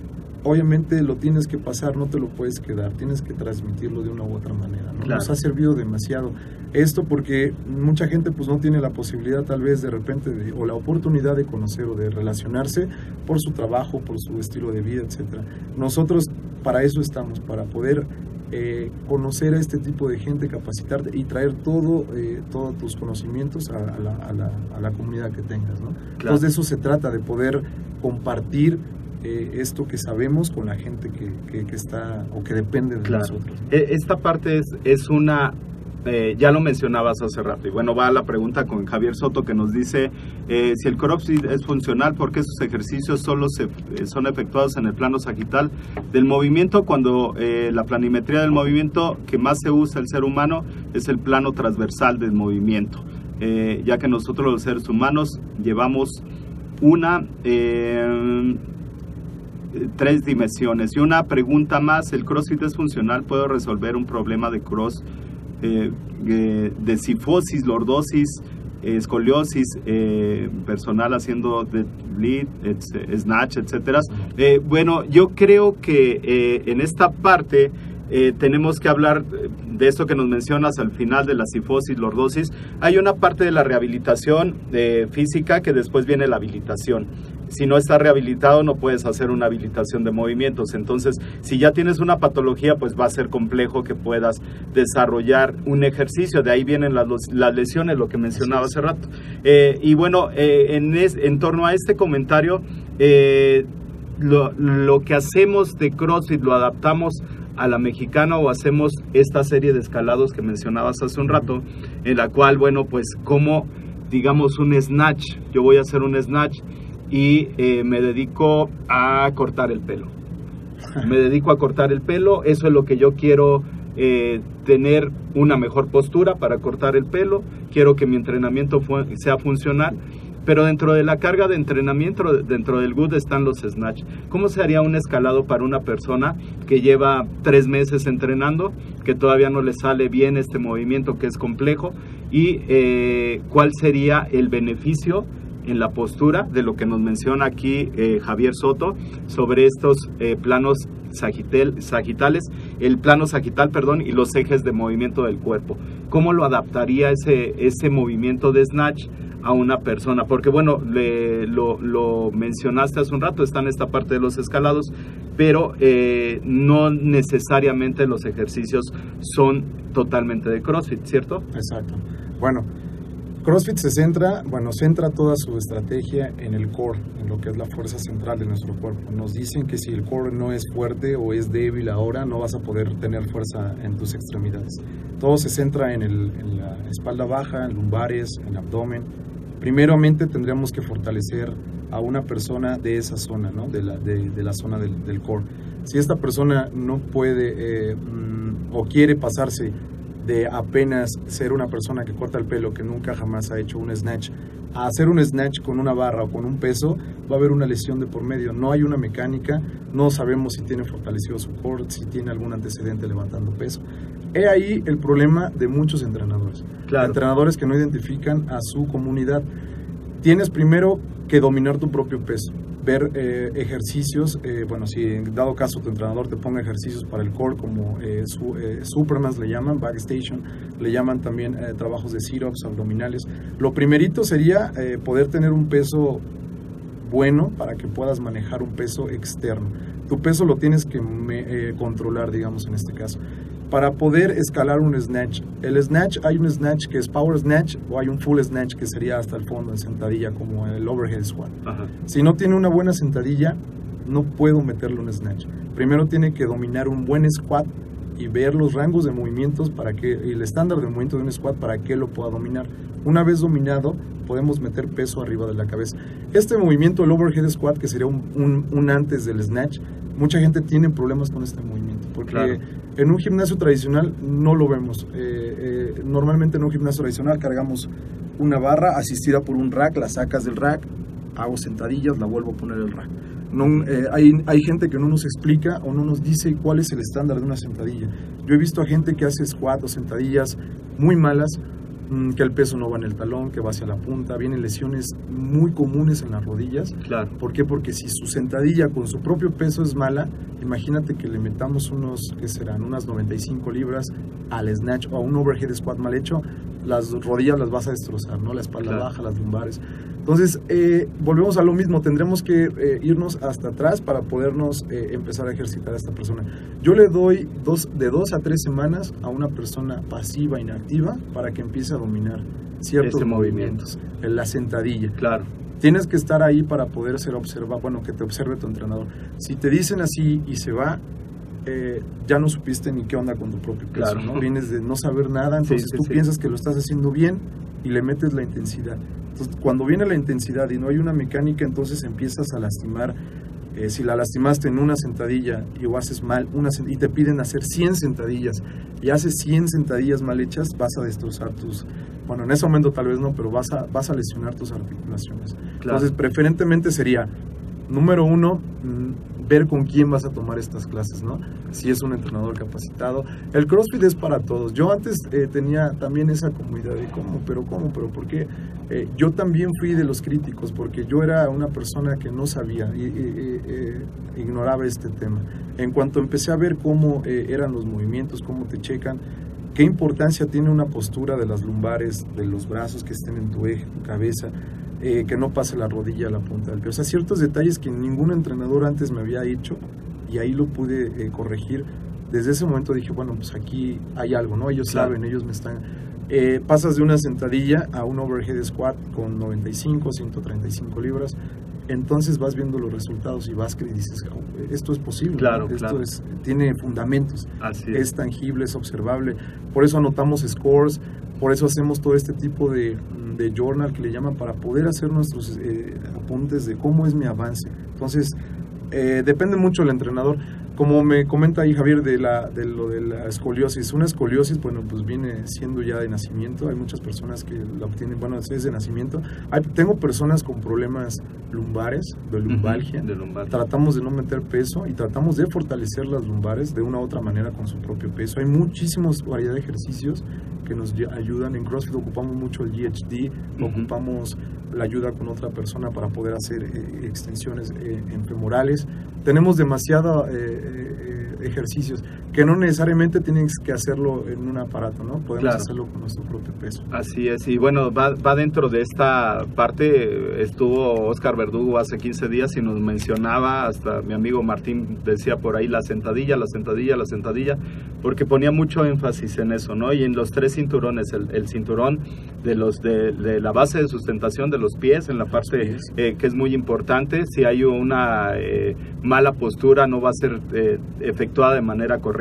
obviamente lo tienes que pasar, no te lo puedes quedar, tienes que transmitirlo de una u otra manera. Nos ha servido demasiado esto porque mucha gente pues no tiene la posibilidad tal vez de repente de, o la oportunidad de conocer o de relacionarse por su trabajo, por su estilo de vida, etcétera. Nosotros para eso estamos, para poder eh, conocer a este tipo de gente, capacitarte y traer todo, eh, todos tus conocimientos a, la, a, la, a, la, comunidad que tengas. ¿no? Entonces de eso se trata, de poder compartir eh, esto que sabemos con la gente que, que, está o que depende de nosotros. E, esta parte es, es una eh, ya lo mencionabas hace rato. Y bueno, va la pregunta con Javier Soto que nos dice, eh, si el CrossFit es funcional, ¿por qué sus ejercicios solo se, son efectuados en el plano sagital del movimiento cuando la planimetría del movimiento que más se usa el ser humano es el plano transversal del movimiento? ya que nosotros los seres humanos llevamos una tres dimensiones. Y una pregunta más, ¿el CrossFit es funcional? ¿Puedo resolver un problema de cross, eh, eh, de sifosis, lordosis, escoliosis eh, personal haciendo de lead, snatch, etcétera? bueno, yo creo que en esta parte tenemos que hablar de esto que nos mencionas al final de la sifosis, lordosis. Hay una parte de la rehabilitación física que después viene la habilitación si no está rehabilitado no puedes hacer una habilitación de movimientos. Entonces, si ya tienes una patología, pues va a ser complejo que puedas desarrollar un ejercicio. De ahí vienen las, las lesiones, lo que mencionaba hace rato. Eh, y bueno, eh, en, en torno a este comentario, eh, lo, lo que hacemos de CrossFit lo adaptamos a la mexicana o hacemos esta serie de escalados que mencionabas hace un rato, en la cual, bueno, pues como digamos un snatch, yo voy a hacer un snatch y eh, me dedico a cortar el pelo. Me dedico a cortar el pelo, eso es lo que yo quiero eh, tener una mejor postura para cortar el pelo, quiero que mi entrenamiento sea funcional, pero dentro de la carga de entrenamiento, dentro del good están los snatch. ¿Cómo se haría un escalado para una persona que lleva tres meses entrenando, que todavía no le sale bien este movimiento que es complejo? ¿Y eh, cuál sería el beneficio? en la postura de lo que nos menciona aquí eh, Javier Soto sobre estos eh, planos sagitales, el plano sagital, perdón, y los ejes de movimiento del cuerpo. ¿Cómo lo adaptaría ese, ese movimiento de snatch a una persona? Porque bueno, lo, mencionaste hace un rato, está en esta parte de los escalados, pero eh, no necesariamente los ejercicios son totalmente de CrossFit, ¿cierto? Exacto. Bueno, CrossFit se centra, bueno, centra toda su estrategia en el core, en lo que es la fuerza central de nuestro cuerpo. Nos dicen que si el core no es fuerte o es débil ahora, no vas a poder tener fuerza en tus extremidades. Todo se centra en, en la espalda baja, en lumbares, en abdomen. Primeramente tendríamos que fortalecer a una persona de esa zona, ¿no? de, la, de, la zona del, del, core. Si esta persona no puede eh, mm, o quiere pasarse de apenas ser una persona que corta el pelo, que nunca jamás ha hecho un snatch, a hacer un snatch con una barra o con un peso, va a haber una lesión de por medio. No hay una mecánica, no sabemos si tiene fortalecido su core, si tiene algún antecedente levantando peso. He ahí el problema de muchos entrenadores. Claro. Entrenadores que no identifican a su comunidad. Tienes primero que dominar tu propio peso, ver eh, ejercicios, eh, bueno, si en dado caso tu entrenador te ponga ejercicios para el core como eh, su, eh, Supermans le llaman, backstation, le llaman también eh, trabajos de sit-ups, abdominales. Lo primerito sería eh, poder tener un peso bueno para que puedas manejar un peso externo. Tu peso lo tienes que me- controlar, digamos, en este caso. Para poder escalar un snatch. El snatch, hay un snatch que es power snatch o hay un full snatch que sería hasta el fondo en sentadilla como el overhead squat. Ajá. Si no tiene una buena sentadilla, no puedo meterle un snatch. Primero tiene que dominar un buen squat y ver los rangos de movimientos para que y el estándar de movimiento de un squat para que lo pueda dominar. Una vez dominado, podemos meter peso arriba de la cabeza. Este movimiento, el overhead squat, que sería un, un- un antes del snatch, mucha gente tiene problemas con este movimiento porque Claro. En un gimnasio tradicional no lo vemos. Eh, eh, normalmente en un gimnasio tradicional cargamos una barra asistida por un rack, la sacas del rack, hago sentadillas, la vuelvo a poner el rack. Eh, hay, gente que no nos explica o no nos dice cuál es el estándar de una sentadilla. Yo he visto a gente que hace squat o sentadillas muy malas, que el peso no va en el talón, que va hacia la punta, vienen lesiones muy comunes en las rodillas. Claro. ¿Por qué? Porque si su sentadilla con su propio peso es mala, imagínate que le metamos unos, ¿qué serán? Unas 95 libras al snatch o a un overhead squat mal hecho, las rodillas las vas a destrozar, ¿no? La espalda Claro. baja, las lumbares. Entonces, eh, volvemos a lo mismo, tendremos que eh, irnos hasta atrás para podernos eh, empezar a ejercitar a esta persona. Yo le doy dos, de dos a tres semanas a una persona pasiva, inactiva, para que empiece a dominar ciertos movimiento. movimientos, en la sentadilla. Claro. Tienes que estar ahí para poder ser observado, bueno, que te observe tu entrenador. Si te dicen así y se va, eh, ya no supiste ni qué onda con tu propio peso, Claro. ¿no? Vienes de no saber nada, Sí, entonces sí, tú sí. piensas que lo estás haciendo bien y le metes la intensidad. Entonces, cuando viene la intensidad y no hay una mecánica, entonces empiezas a lastimar. Eh, si la lastimaste en una sentadilla y o haces mal una y te piden hacer 100 sentadillas y haces 100 sentadillas mal hechas, vas a destrozar tus, bueno, en ese momento tal vez no, pero vas a, vas a lesionar tus articulaciones. Claro. Entonces, preferentemente sería, número uno, mm, ver con quién vas a tomar estas clases, ¿no? Si es un entrenador capacitado. El CrossFit es para todos. Yo antes eh, tenía también esa comunidad de cómo, pero cómo, pero por qué. Eh, yo también fui de los críticos porque yo era una persona que no sabía y, eh, ignoraba este tema. En cuanto empecé a ver cómo eran los movimientos, cómo te checan, qué importancia tiene una postura de las lumbares, de los brazos que estén en tu eje, tu cabeza, eh, que no pase la rodilla a la punta del pie. O sea, ciertos detalles que ningún entrenador antes me había hecho y ahí lo pude eh, corregir. Desde ese momento dije, bueno, pues aquí hay algo, ¿no? Ellos Claro. saben, ellos me están... eh, pasas de una sentadilla a un overhead squat con 95, 135 libras, entonces vas viendo los resultados y vas que dices, "Oh, esto es posible. Claro, esto claro. es, tiene fundamentos Así es. es tangible, es observable. Por eso anotamos scores, por eso hacemos todo este tipo de, de journal que le llaman para poder hacer nuestros eh, apuntes de cómo es mi avance. Entonces, eh, depende mucho del entrenador. Como me comenta ahí Javier de, la, de lo de la escoliosis, una escoliosis, bueno, pues viene siendo ya de nacimiento. Hay muchas personas que la obtienen, bueno, es de nacimiento. Hay, tengo personas con problemas lumbares, de lumbalgia. De lumbar. Tratamos de no meter peso y tratamos de fortalecer las lumbares de una u otra manera con su propio peso. Hay muchísimas variedad de ejercicios que nos ayudan. En CrossFit ocupamos mucho el GHD, Ujú. ocupamos la ayuda con otra persona para poder hacer eh, extensiones eh, en femorales. Tenemos demasiado eh, eh, ejercicios que no necesariamente tienes que hacerlo en un aparato, ¿no? Podemos Claro. hacerlo con nuestro propio peso. Así es, y bueno, va, va dentro de esta parte, estuvo Oscar Verdugo hace 15 días y nos mencionaba, hasta mi amigo Martín decía por ahí la sentadilla, la sentadilla, la sentadilla, porque ponía mucho énfasis en eso, ¿no? Y en los tres cinturones, el, el cinturón de los de, de la base de sustentación de los pies, en la parte eh, que es muy importante, si hay una eh, mala postura no va a ser eh, efectuada de manera correcta.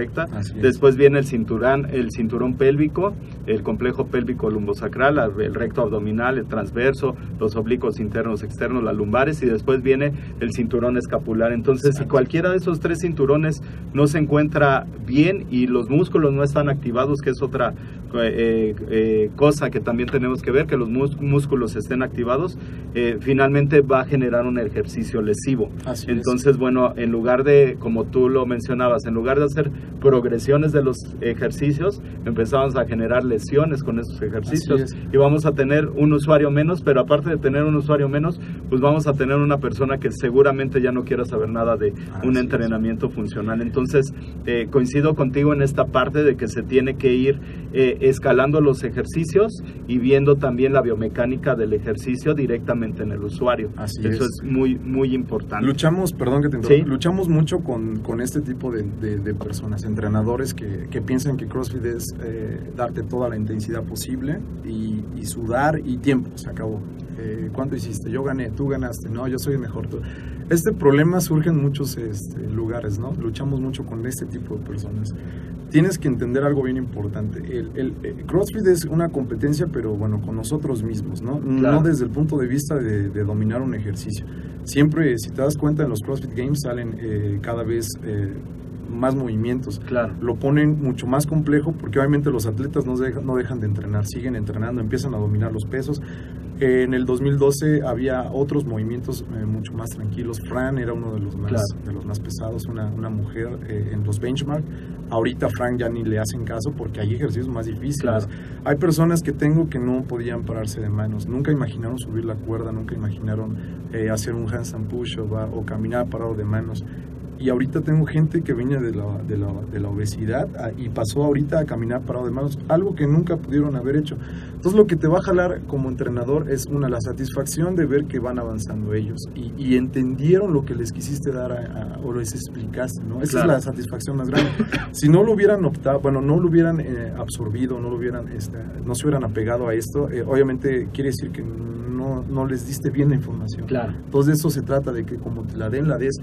Después viene el cinturón, el cinturón pélvico, el complejo pélvico lumbosacral, el recto abdominal, el transverso, los oblicuos internos, externos, las lumbares y después viene el cinturón escapular. Entonces, si cualquiera de esos tres cinturones no se encuentra bien y los músculos no están activados, que es otra eh, eh, cosa que también tenemos que ver, que los músculos estén activados, eh, finalmente va a generar un ejercicio lesivo. Así es. Entonces, bueno, en lugar de, como tú lo mencionabas, en lugar de hacer progresiones de los ejercicios, empezamos a generar lesiones con esos ejercicios es. y vamos a tener un usuario menos, pero aparte de tener un usuario menos, pues vamos a tener una persona que seguramente ya no quiera saber nada de Así un es. entrenamiento funcional. Entonces, eh, coincido contigo en esta parte de que se tiene que ir eh, escalando los ejercicios y viendo también la biomecánica del ejercicio directamente en el usuario. Así Eso es. es, muy, muy importante. Luchamos, perdón que te interrumpa, Sí. luchamos mucho con, con este tipo de, de- de personas, entrenadores que, que piensan que CrossFit es eh, darte toda la intensidad posible y, y sudar y tiempo, se acabó. Eh, ¿Cuánto hiciste? Yo gané, tú ganaste, no, yo soy el mejor. tú- Este problema surge en muchos este, lugares, ¿no? Luchamos mucho con este tipo de personas. Tienes que entender algo bien importante. El, el- el CrossFit es una competencia, pero bueno, con nosotros mismos, ¿no? Claro. No desde el punto de vista de, de dominar un ejercicio. Siempre, si te das cuenta, en los CrossFit Games salen eh, cada vez eh, más movimientos. Claro. Lo ponen mucho más complejo porque obviamente los atletas no dejan, no dejan de entrenar, siguen entrenando, empiezan a dominar los pesos. Eh, en el 2012 había otros movimientos eh, mucho más tranquilos. Fran era uno de los más, Claro. de los más pesados, una, una mujer eh, en los benchmark. Ahorita Fran ya ni le hacen caso porque hay ejercicios más difíciles. Claro. Hay personas que tengo que no podían pararse de manos, nunca imaginaron subir la cuerda, nunca imaginaron eh, hacer un handstand push-up ¿va? o caminar parado de manos. Y ahorita tengo gente que venía de la, de la, de la obesidad ah, y pasó ahorita a caminar parado de manos, algo que nunca pudieron haber hecho. Entonces lo que te va a jalar como entrenador es una, la satisfacción de ver que van avanzando ellos y, y entendieron lo que les quisiste dar a- a- o les explicaste, ¿no? Esa Claro. es la satisfacción más grande. Si no lo hubieran optado, bueno, no lo hubieran eh, absorbido, no lo hubieran, este, no se hubieran apegado a esto, eh, obviamente quiere decir que no, no les diste bien la información. Claro. Entonces de eso se trata, de que como te la den, la des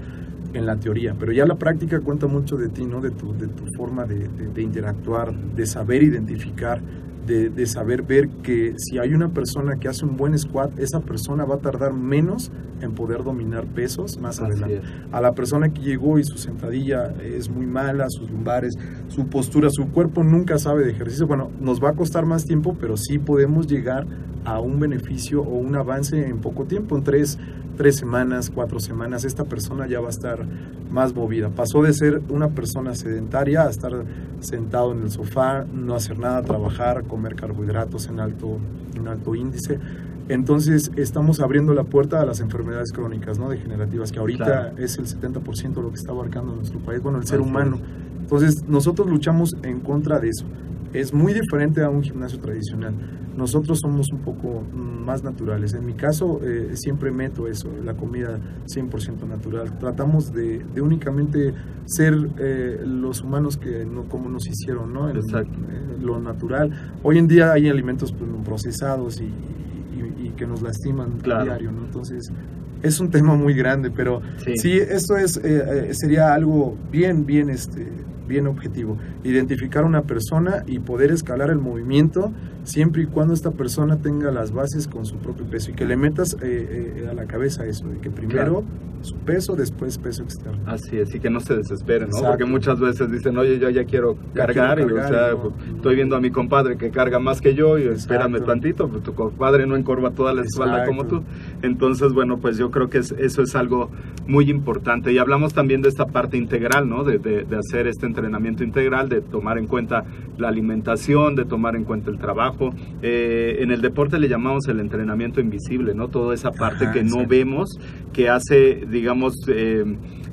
en la teoría, pero ya la práctica cuenta mucho de ti, ¿no? De tu, de tu forma de, de- de interactuar, de saber identificar, de, de saber ver que si hay una persona que hace un buen squat, esa persona va a tardar menos en poder dominar pesos más Así adelante. es. A la persona que llegó y su sentadilla es muy mala, sus lumbares, su postura, su cuerpo nunca sabe de ejercicio, bueno, nos va a costar más tiempo, pero sí podemos llegar a un beneficio o un avance en poco tiempo, en tres, tres semanas, cuatro semanas, esta persona ya va a estar más movida. Pasó de ser una persona sedentaria a estar sentado en el sofá, no hacer nada, trabajar, comer carbohidratos en alto, en alto índice. Entonces estamos abriendo la puerta a las enfermedades crónicas, ¿no? Degenerativas, que ahorita Claro. es el 70% de lo que está abarcando nuestro país, bueno, el ser humano. Entonces nosotros luchamos en contra de eso. Es muy diferente a un gimnasio tradicional. Nosotros somos un poco mm, más naturales. En mi caso, eh, siempre meto eso, la comida 100% natural. Tratamos de, de únicamente ser eh, los humanos que no, como nos hicieron, ¿no? En- Exacto. eh, lo natural. Hoy en día hay alimentos pues, procesados y, y- y que nos lastiman Claro. a diario, ¿no? Entonces, es un tema muy grande, pero Sí. sí, esto es, eh, eh, sería algo bien, bien, este, bien objetivo. Identificar una persona y poder escalar el movimiento siempre y cuando esta persona tenga las bases con su propio peso y que le metas eh, eh, a la cabeza eso, de que primero su peso, después peso externo. Así es, y que no se desesperen, ¿no? Exacto. Porque muchas veces dicen, oye, yo ya quiero Ya cargar, quiero y o cargar, sea, no. pues, estoy viendo a mi compadre que carga más que yo, y espérame Exacto. tantito, pues tu compadre no encorva toda la espalda como Exacto. tú. Entonces, bueno, pues yo creo que es- eso es algo muy importante. Y hablamos también de esta parte integral, ¿no? De, de- de hacer este entrenamiento integral, de tomar en cuenta la alimentación, de tomar en cuenta el trabajo. Eh, en el deporte le llamamos el entrenamiento invisible, ¿no? Toda esa parte Ajá, que no vemos, que hace, digamos, eh,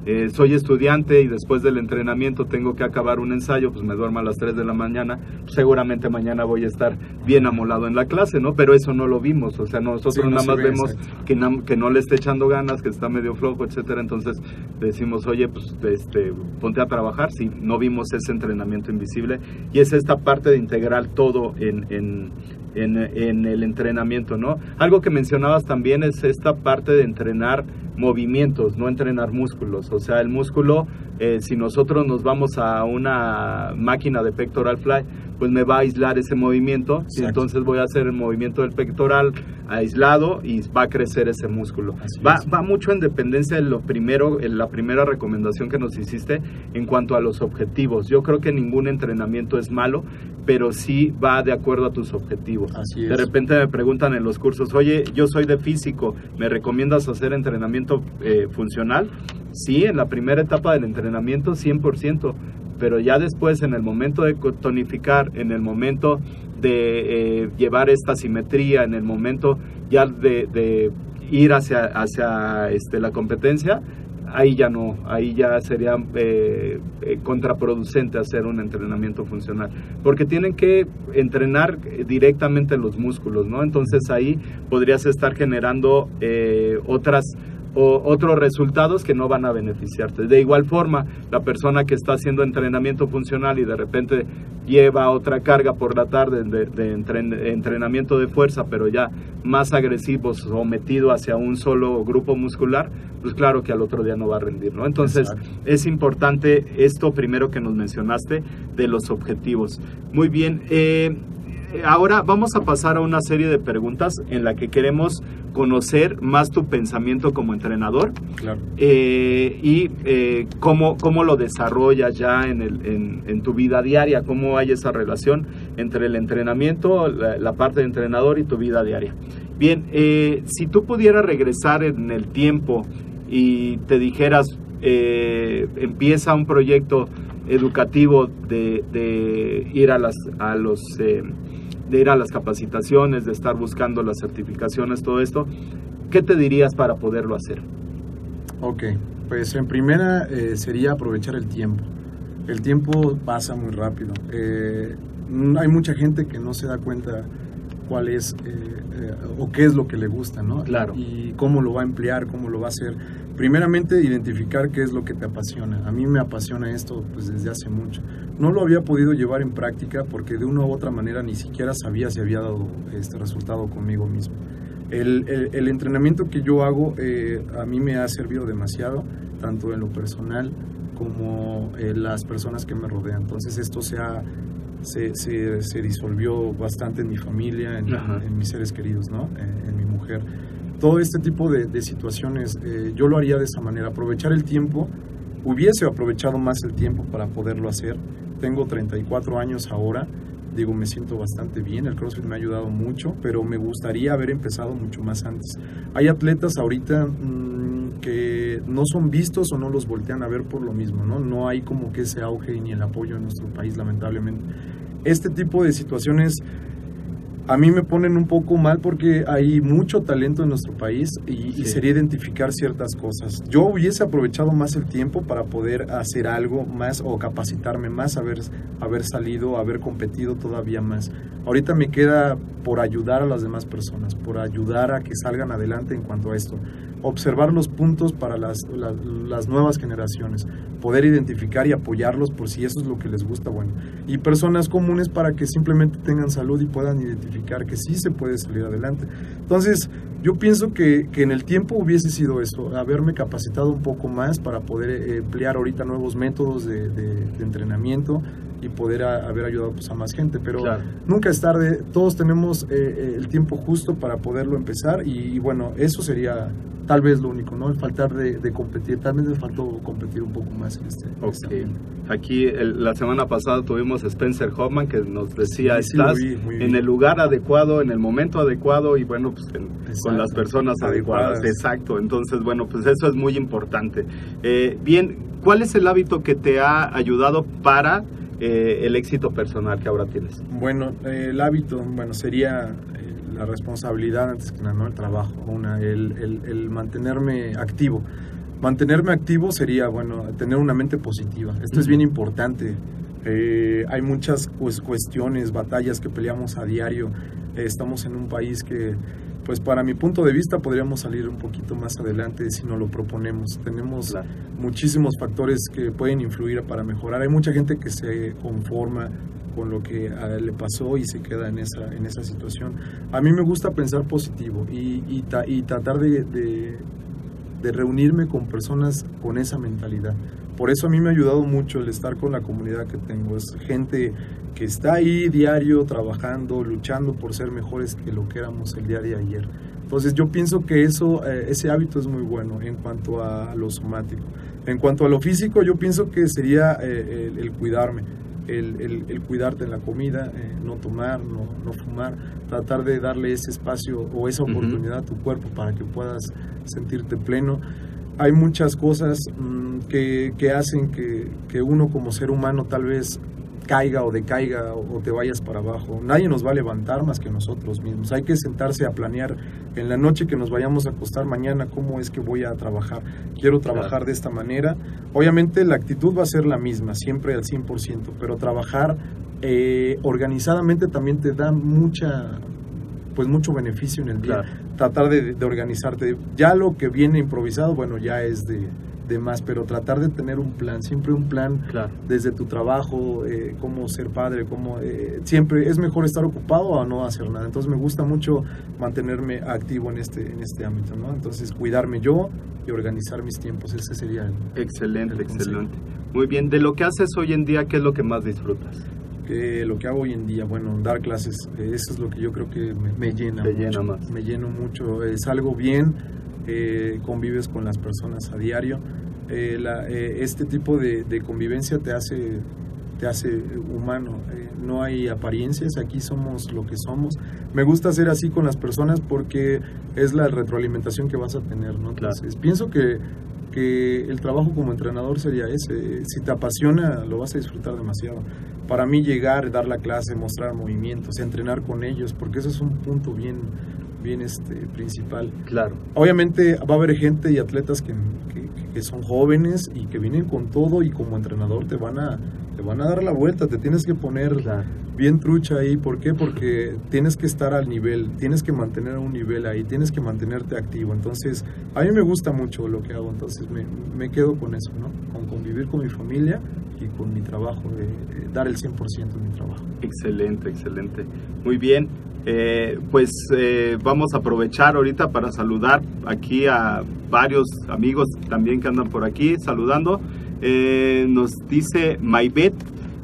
eh, soy estudiante y después del entrenamiento tengo que acabar un ensayo, pues me duermo a las 3 de la mañana, seguramente mañana voy a estar bien amolado en la clase, ¿no? Pero eso no lo vimos, o sea, nosotros Sí, no nada más ve, vemos que, que no le esté echando ganas, que está medio flojo, etcétera, entonces decimos, oye, pues este, ponte a trabajar, si no vimos ese entrenamiento invisible, y es esta parte de integrar todo en, en, en, en el entrenamiento, ¿no? Algo que mencionabas también es esta parte de entrenar movimientos, no entrenar músculos. O sea, el músculo, eh, si nosotros nos vamos a una máquina de pectoral fly, pues me va a aislar ese movimiento y entonces voy a hacer el movimiento del pectoral aislado y va a crecer ese músculo. Va, mucho en dependencia de lo primero, en la primera recomendación que nos hiciste en cuanto a los objetivos. Yo creo que ningún entrenamiento es malo, pero sí va de acuerdo a tus objetivos. Así es. De repente me preguntan en los cursos, oye, yo soy de físico, ¿me recomiendas hacer entrenamiento eh, funcional? Sí, en la primera etapa del entrenamiento 100%, pero ya después en el momento de tonificar, en el momento de eh, llevar esta simetría, en el momento ya de, ir hacia, hacia este, la competencia, ahí ya no, ahí ya sería eh, contraproducente hacer un entrenamiento funcional, porque tienen que entrenar directamente los músculos, ¿no? Entonces ahí podrías estar generando otras o otros resultados que no van a beneficiarte. De igual forma, la persona que está haciendo entrenamiento funcional y de repente lleva otra carga por la tarde de, de entren- entrenamiento de fuerza, pero ya más agresivo, sometido hacia un solo grupo muscular, pues claro que al otro día no va a rendir, ¿no? Entonces, Exacto. es importante esto primero que nos mencionaste de los objetivos. Muy bien, eh, ahora vamos a pasar a una serie de preguntas en la que queremos conocer más tu pensamiento como entrenador Claro. eh, y eh, cómo, cómo lo desarrollas ya en, el, en, en tu vida diaria, cómo hay esa relación entre el entrenamiento, la, la parte de entrenador y tu vida diaria. Bien, eh, si tú pudieras regresar en el tiempo y te dijeras, empieza un proyecto educativo de, de ir a las a los de ir a las capacitaciones, de estar buscando las certificaciones, todo esto, ¿qué te dirías para poderlo hacer? Ok, pues en primera eh, sería aprovechar el tiempo. El tiempo pasa muy rápido. Eh, hay mucha gente que no se da cuenta cuál es eh, eh, o qué es lo que le gusta, ¿no? Claro. Y cómo lo va a emplear, cómo lo va a hacer. Primeramente, identificar qué es lo que te apasiona. A mí me apasiona esto pues desde hace mucho. No lo había podido llevar en práctica porque de una u otra manera ni siquiera sabía si había dado este resultado conmigo mismo. El, el- el entrenamiento que yo hago eh, a mí me ha servido demasiado, tanto en lo personal como en las personas que me rodean. Entonces esto se, ha- se, se- se disolvió bastante en mi familia, en, en mis seres queridos, ¿no? en, en mi mujer. Todo este tipo de, de situaciones eh, yo lo haría de esa manera, aprovechar el tiempo. Hubiese aprovechado más el tiempo para poderlo hacer. Tengo 34 años ahora digo, me siento bastante bien, el CrossFit me ha ayudado mucho, pero me gustaría haber empezado mucho más antes. Hay atletas ahorita mm, que no son vistos o no los voltean a ver por lo mismo, ¿no? No hay como que ese auge ni el apoyo en nuestro país, lamentablemente. Este tipo de situaciones a mí me ponen un poco mal porque hay mucho talento en nuestro país y, y Sí. sería identificar ciertas cosas. Yo hubiese aprovechado más el tiempo para poder hacer algo más o capacitarme más, haber, haber salido, haber competido todavía más. Ahorita me queda por ayudar a las demás personas, por ayudar a que salgan adelante en cuanto a esto. Observar los puntos para las, la- las nuevas generaciones, poder identificar y apoyarlos por si eso es lo que les gusta, bueno. Y personas comunes para que simplemente tengan salud y puedan identificar que sí se puede salir adelante. Entonces, yo pienso que, que en el tiempo hubiese sido esto, haberme capacitado un poco más para poder eh, emplear ahorita nuevos métodos de, entrenamiento y poder a- haber ayudado pues, a más gente. Pero Claro. nunca es tarde, todos tenemos eh, eh, el tiempo justo para poderlo empezar y, y bueno, eso sería tal vez lo único, ¿no? El faltar de, de competir, tal vez me faltó competir un poco más en este. este Ok. Aquí el- la semana pasada tuvimos a Spencer Hoffman que nos decía, Sí, sí lo estás vi, en el lugar adecuado, en el momento adecuado y bueno, pues en- con las personas adecuadas. Adecuadas. Exacto, entonces bueno, pues eso es muy importante. Eh, bien, ¿cuál es el hábito que te ha ayudado para eh, el éxito personal que ahora tienes? Bueno, eh, el hábito, bueno, sería eh, la responsabilidad antes que nada, ¿no? El trabajo, una, el, el- el mantenerme activo. Mantenerme activo sería, bueno, tener una mente positiva. Esto es bien importante. Eh, hay muchas pues, cuestiones, batallas que peleamos a diario. Eh, estamos en un país que, pues para mi punto de vista, podríamos salir un poquito más adelante si nos lo proponemos. Tenemos Claro. muchísimos factores que pueden influir para mejorar. Hay mucha gente que se conforma con lo que a él le pasó y se queda en esa, en esa situación. A mí me gusta pensar positivo y, y, ta- y tratar de, de- de reunirme con personas con esa mentalidad. Por eso a mí me ha ayudado mucho el estar con la comunidad que tengo. Es gente que está ahí diario trabajando, luchando por ser mejores que lo que éramos el día de ayer. Entonces yo pienso que eso, eh, ese hábito es muy bueno en cuanto a lo somático. En cuanto a lo físico, yo pienso que sería eh, el, el, cuidarme, el, el, el, cuidarte en la comida, eh, no tomar, no, no, fumar, tratar de darle ese espacio o esa oportunidad a tu cuerpo para que puedas sentirte pleno hay muchas cosas mmm, que, que, hacen que, que, uno como ser humano tal vez caiga o decaiga o, te vayas para abajo. Nadie nos va a levantar más que nosotros mismos. Hay que sentarse a planear en la noche que nos vayamos a acostar mañana cómo es que voy a trabajar. Quiero trabajar de esta manera. Obviamente la actitud va a ser la misma, siempre al 100%, pero trabajar eh, organizadamente también te da mucha pues mucho beneficio en el día. Claro. Tratar de, de, organizarte. Ya lo que viene improvisado, bueno, ya es de, de, más, pero tratar de tener un plan, siempre un plan claro. desde tu trabajo, eh, cómo ser padre, cómo eh, siempre es mejor estar ocupado o no hacer nada. Entonces me gusta mucho mantenerme activo en este, en este ámbito, ¿no? Entonces cuidarme yo y organizar mis tiempos, ese sería el Excelente, el excelente. Muy bien, de lo que haces hoy en día, ¿qué es lo que más disfrutas? que lo que hago hoy en día, bueno, dar clases, eh, eso es lo que yo creo que me, me llena. Mucho, llena más. Me lleno mucho, es algo bien, eh, convives con las personas a diario. Eh, la, este tipo de, de, convivencia te hace, te hace humano, no hay apariencias, aquí somos lo que somos. Me gusta ser así con las personas porque es la retroalimentación que vas a tener, ¿no? Entonces, claro. pienso que que el trabajo como entrenador sería ese. Si te apasiona, lo vas a disfrutar demasiado. Para mí llegar, dar la clase, mostrar movimientos, entrenar con ellos, porque eso es un punto bien, bien este, principal. Claro. Obviamente va a haber gente y atletas que, que, que son jóvenes y que vienen con todo y como entrenador te van a, te van a dar la vuelta, te tienes que poner claro. bien trucha ahí. ¿Por qué? Porque tienes que estar al nivel, tienes que mantener un nivel ahí, tienes que mantenerte activo. Entonces, a mí me gusta mucho lo que hago, entonces me, me quedo con eso, ¿no? Con convivir con mi familia y con mi trabajo, de, de dar el 100% en mi trabajo. Excelente, excelente. Muy bien. Eh, pues eh, vamos a aprovechar ahorita para saludar aquí a varios amigos también que andan por aquí saludando. Eh, nos dice Maybet,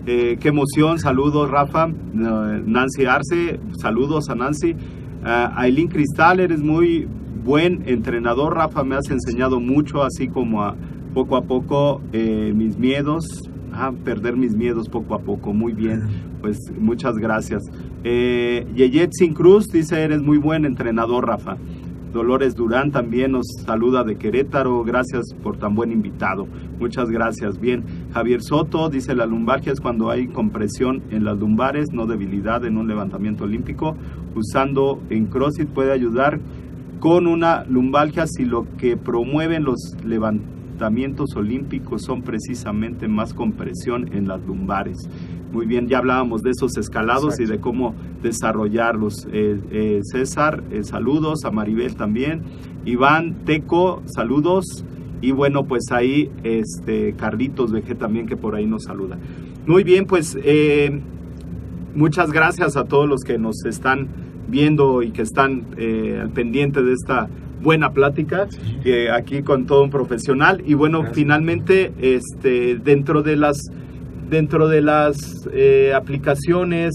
qué emoción, saludos Rafa, Nancy Arce, saludos a Nancy. Aileen Cristal, eres muy buen entrenador, Rafa, me has enseñado mucho, así como a poco a poco mis miedos, a perder mis miedos poco a poco, muy bien, pues muchas gracias. Eh, Yeyet Sin Cruz dice, eres muy buen entrenador, Rafa. Dolores Durán también nos saluda de Querétaro. Gracias por tan buen invitado. Muchas gracias. Bien. Javier Soto dice la lumbalgia es cuando hay compresión en las lumbares, no debilidad en un levantamiento olímpico. Usando en CrossFit puede ayudar con una lumbalgia si lo que promueven los levantamientos olímpicos son precisamente más compresión en las lumbares. Muy bien, ya hablábamos de esos escalados Exacto. y de cómo desarrollarlos. Eh, eh, César, eh, saludos, a Maribel también. Iván, Teco, saludos. Y bueno, pues ahí este Carlitos Veje también que por ahí nos saluda. Muy bien, pues muchas gracias a todos los que nos están viendo y que están al pendiente de esta buena plática sí. aquí con todo un profesional. Y bueno, gracias. finalmente, este, dentro de las dentro de las eh, aplicaciones,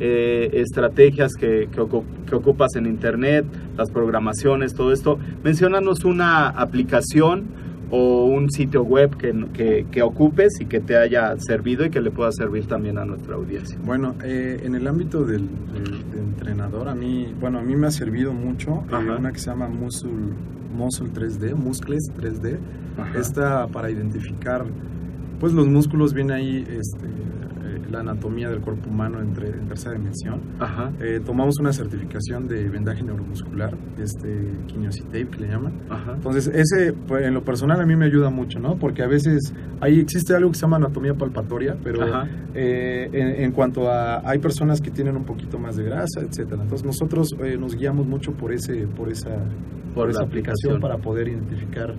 eh, estrategias que, que, que, ocupas en Internet, las programaciones, todo esto, mencionanos una aplicación o un sitio web que, que, ocupes y que te haya servido y que le pueda servir también a nuestra audiencia. Bueno, eh, en el ámbito del, del, del, entrenador, a mí, bueno, a mí me ha servido mucho eh, una que se llama Muscle, Muscle 3D, Muscles 3D, Ajá. esta para identificar pues los músculos viene ahí este, eh, la anatomía del cuerpo humano entre, en tercera dimensión. Eh, tomamos una certificación de vendaje neuromuscular, este Tape que le llaman. Ajá. Entonces, ese pues, en lo personal a mí me ayuda mucho, ¿no? Porque a veces ahí existe algo que se llama anatomía palpatoria, pero eh, en, en, cuanto a hay personas que tienen un poquito más de grasa, etcétera. Entonces, nosotros eh, nos guiamos mucho por ese por esa por, por esa aplicación, aplicación para poder identificar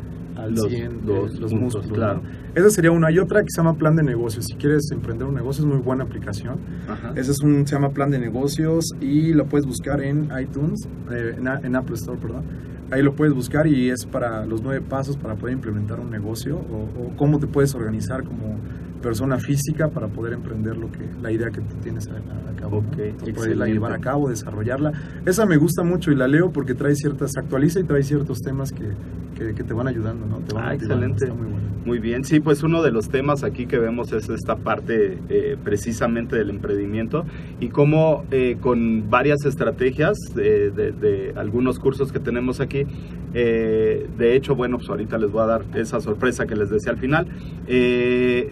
al los, 100 los, los puntos, músculos. Claro. Esa sería una. Y otra que se llama Plan de Negocios. Si quieres emprender un negocio, es muy buena aplicación. Ajá. Ese es un, se llama Plan de Negocios y lo puedes buscar en iTunes, eh, en, en, Apple Store, perdón. Ahí lo puedes buscar y es para los nueve pasos para poder implementar un negocio o, o cómo te puedes organizar como persona física para poder emprender lo que la idea que tú tienes a, cabo. ¿no? Ok, Entonces, poderla llevar a cabo, desarrollarla. Esa me gusta mucho y la leo porque trae ciertas, actualiza y trae ciertos temas que, que, que te van ayudando, ¿no? Te van Ah, excelente. Está muy bueno. Muy bien, sí, pues uno de los temas aquí que vemos es esta parte eh, precisamente del emprendimiento y cómo eh, con varias estrategias de, de- de algunos cursos que tenemos aquí, eh, de hecho, bueno, pues ahorita les voy a dar esa sorpresa que les decía al final, eh,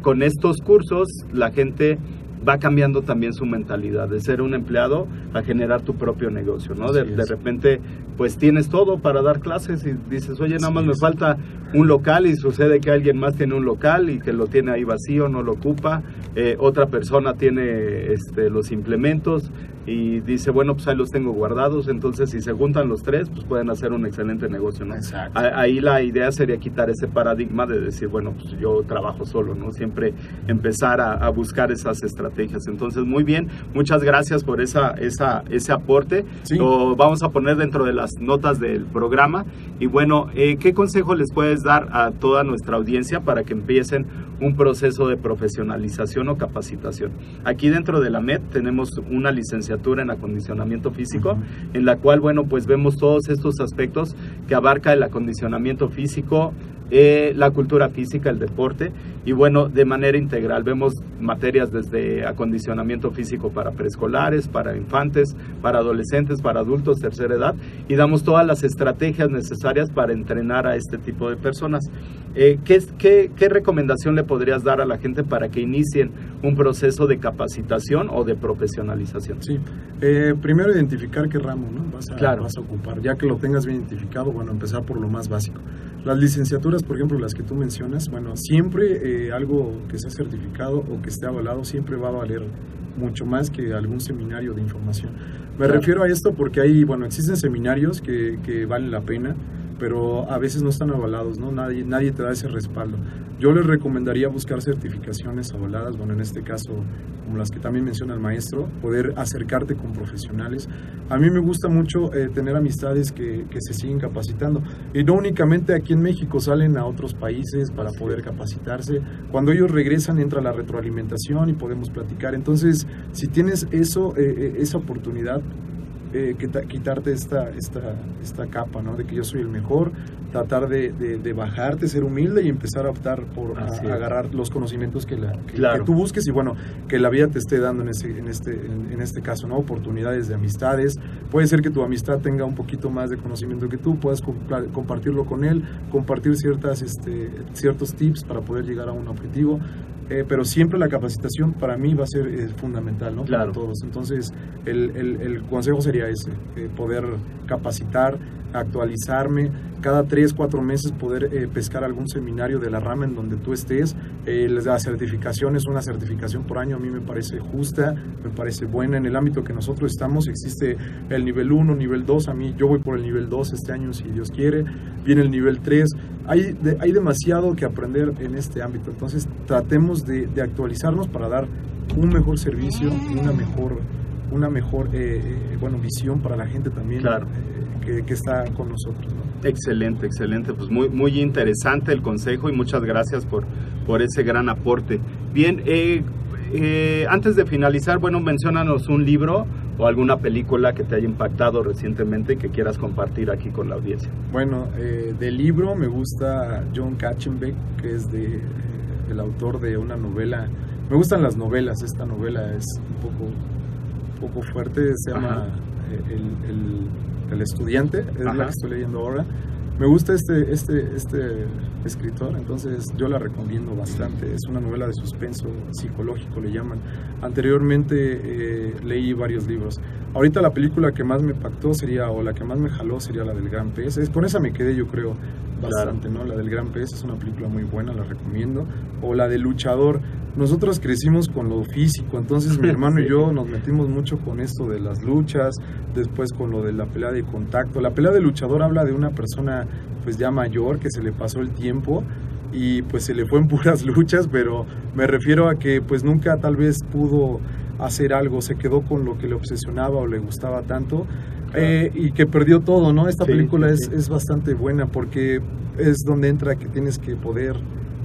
con estos cursos la gente va cambiando también su mentalidad de ser un empleado a generar tu propio negocio, ¿no? De, repente, pues tienes todo para dar clases y dices, oye, nada más me falta un local y sucede que alguien más tiene un local y que lo tiene ahí vacío, no lo ocupa, Eh, otra persona tiene este, los implementos y dice, bueno, pues ahí los tengo guardados, entonces si se juntan los tres, pues pueden hacer un excelente negocio, ¿no? Exacto. Ahí la idea sería quitar ese paradigma de decir, bueno, pues yo trabajo solo, ¿no? Siempre empezar a, a buscar esas estrategias. Entonces, muy bien, muchas gracias por esa, esa, ese aporte. Sí. Lo vamos a poner dentro de las notas del programa. Y bueno, eh, ¿qué consejo les puedes dar a toda nuestra audiencia para que empiecen un proceso de profesionalización o capacitación? Aquí dentro de la MED tenemos una licenciatura en acondicionamiento físico, en la cual, bueno, pues vemos todos estos aspectos que abarca el acondicionamiento físico, eh, la cultura física, el deporte, y bueno, de manera integral. Vemos materias desde acondicionamiento físico para preescolares, para infantes, para adolescentes, para adultos, tercera edad, y damos todas las estrategias necesarias para entrenar a este tipo de personas. Eh, ¿qué, qué, qué recomendación le podrías dar a la gente para que inicien un proceso de capacitación o de profesionalización? Sí, Eh, primero identificar qué ramo ¿no? vas, a, Claro. vas a ocupar. Ya que lo tengas bien identificado, bueno, empezar por lo más básico. Las licenciaturas, por ejemplo, las que tú mencionas, bueno, siempre eh, algo que sea certificado o que esté avalado siempre va a valer mucho más que algún seminario de información. Me Claro. refiero a esto porque hay, bueno, existen seminarios que, que valen la pena, pero a veces no están avalados, ¿no? Nadie, nadie te da ese respaldo. Yo les recomendaría buscar certificaciones avaladas, bueno, en este caso, como las que también menciona el maestro, poder acercarte con profesionales. A mí me gusta mucho eh, tener amistades que, que se siguen capacitando. Y no únicamente aquí en México, salen a otros países para poder capacitarse. Cuando ellos regresan entra la retroalimentación y podemos platicar. Entonces, si tienes eso, eh, eh, esa oportunidad, eh, quita- quitarte esta, esta, esta capa, ¿no? De que yo soy el mejor, tratar de, de- de bajarte, ser humilde y empezar a optar por a- agarrar los conocimientos que, la, que, Claro. que tú busques y bueno, que la vida te esté dando en, ese, en, este, en, en este caso, ¿no? Oportunidades de amistades. Puede ser que tu amistad tenga un poquito más de conocimiento que tú, puedas compartirlo con él, compartir ciertas, este, ciertos tips para poder llegar a un objetivo. Eh, pero siempre la capacitación para mí va a ser eh, fundamental, ¿no? Claro. Para todos. Entonces, el, el- el consejo sería ese, eh, poder capacitar, actualizarme, cada tres, cuatro meses poder eh, pescar algún seminario de la rama en donde tú estés. Eh, la certificación es una certificación por año, a mí me parece justa, me parece buena. En el ámbito que nosotros estamos existe el nivel 1, nivel 2, a mí yo voy por el nivel 2 este año si Dios quiere, viene el nivel 3. Hay, de- hay demasiado que aprender en este ámbito, entonces tratemos de, de actualizarnos para dar un mejor servicio y una mejor una mejor eh, eh, bueno visión para la gente también Claro. eh, que, que está con nosotros ¿no? Excelente, excelente. Pues muy, muy interesante el consejo y muchas gracias por, por ese gran aporte. Bien, eh, eh, antes de finalizar, bueno, menciónanos un libro o alguna película que te haya impactado recientemente y que quieras compartir aquí con la audiencia. Bueno, eh, del libro me gusta John Katzenbeck, que es de, el autor de una novela. Me gustan las novelas, esta novela es un poco, un poco fuerte, se llama eh, el, el- El estudiante, es Ajá. la que estoy leyendo ahora. Me gusta este, este, este escritor, entonces yo la recomiendo bastante. Es una novela de suspenso psicológico, le llaman. Anteriormente eh, leí varios libros. Ahorita la película que más me impactó sería, o la que más me jaló sería la del Gran Pez. Es, con esa me quedé yo creo bastante, ¿no? La del Gran Pez es una película muy buena, la recomiendo. O la de Luchador. Nosotros crecimos con lo físico, entonces mi hermano Sí. y yo nos metimos mucho con esto de las luchas, después con lo de la pelea de contacto. La pelea de luchador habla de una persona pues ya mayor que se le pasó el tiempo y pues se le fue en puras luchas, pero me refiero a que pues nunca tal vez pudo hacer algo, se quedó con lo que le obsesionaba o le gustaba tanto Eh, y que perdió todo, ¿no? Esta Sí, película sí, es, sí. es bastante buena porque es donde entra que tienes que poder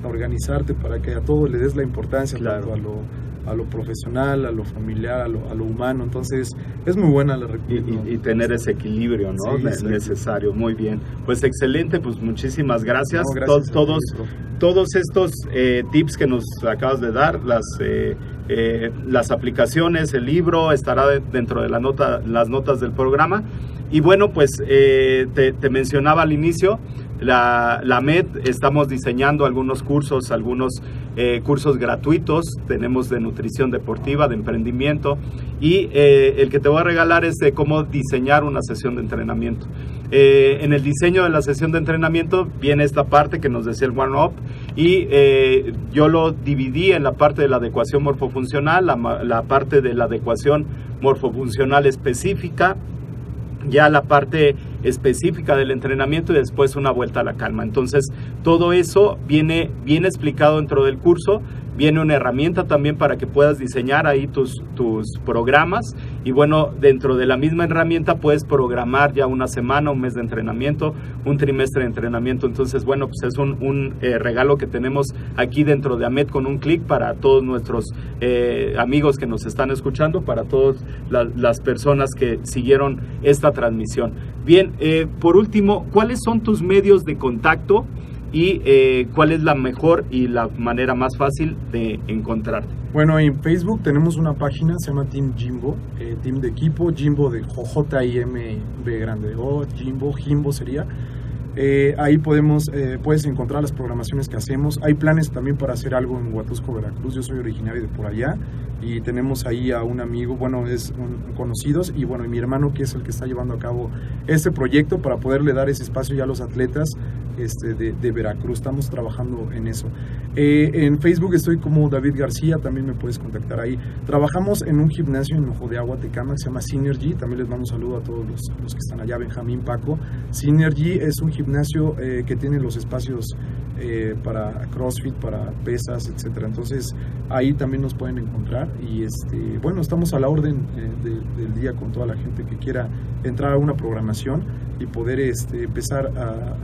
organizarte para que a todo le des la importancia, Claro. tanto a lo, a lo profesional, a lo familiar, a lo, a lo humano. Entonces, es muy buena la Y, recomiendo. y- y tener ese equilibrio ¿no? Necesario. Muy bien. Pues excelente, pues muchísimas gracias. No, gracias todos, profe. todos estos eh, tips que nos acabas de dar, las, eh, eh, las aplicaciones, el libro, estará de- dentro de la nota, las notas del programa. Y bueno, pues eh, te, mencionaba al inicio, la, la MED, estamos diseñando algunos cursos, algunos eh, cursos gratuitos, tenemos de nutrición deportiva, de emprendimiento, y el que te voy a regalar es de cómo diseñar una sesión de entrenamiento. Eh, en el diseño de la sesión de entrenamiento viene esta parte que nos decía el One Up y eh, yo lo dividí en la parte de la adecuación morfofuncional, la, la parte de la adecuación morfofuncional específica, ya la parte específica del entrenamiento y después una vuelta a la calma. Entonces, todo eso viene bien explicado dentro del curso. Viene una herramienta también para que puedas diseñar ahí tus, tus programas. Y bueno, dentro de la misma herramienta puedes programar ya una semana, un mes de entrenamiento, un trimestre de entrenamiento. Entonces, bueno, pues es un, un, eh, regalo que tenemos aquí dentro de AMED con un clic para todos nuestros eh, amigos que nos están escuchando, para todas la- las personas que siguieron esta transmisión. Bien, eh, por último, ¿cuáles son tus medios de contacto y eh, cuál es la mejor y la manera más fácil de encontrarte? Bueno, en Facebook tenemos una página, se llama Team Jimbo, eh, Team de equipo, Jimbo de J-I-M-B grande, o Jimbo, Jimbo sería. Eh, ahí podemos, puedes encontrar las programaciones que hacemos. Hay planes también para hacer algo en Huatusco, Veracruz. Yo soy originario de por allá y tenemos ahí a un amigo, bueno, es un, conocidos y bueno, y mi hermano que es el que está llevando a cabo este proyecto para poderle dar ese espacio ya a los atletas este, de, Veracruz. Estamos trabajando en eso. Eh, en Facebook estoy como David García, también me puedes contactar ahí. Trabajamos en un gimnasio en Ojo de Agua, Tecama, que se llama Synergy. También les mando un saludo a todos los, los que están allá, Benjamín, Paco. Synergy es un gimnasio eh, que tiene los espacios eh, para CrossFit, para pesas, etcétera. Entonces ahí también nos pueden encontrar y este, bueno, estamos a la orden eh, de- del día con toda la gente que quiera entrar a una programación y poder este, empezar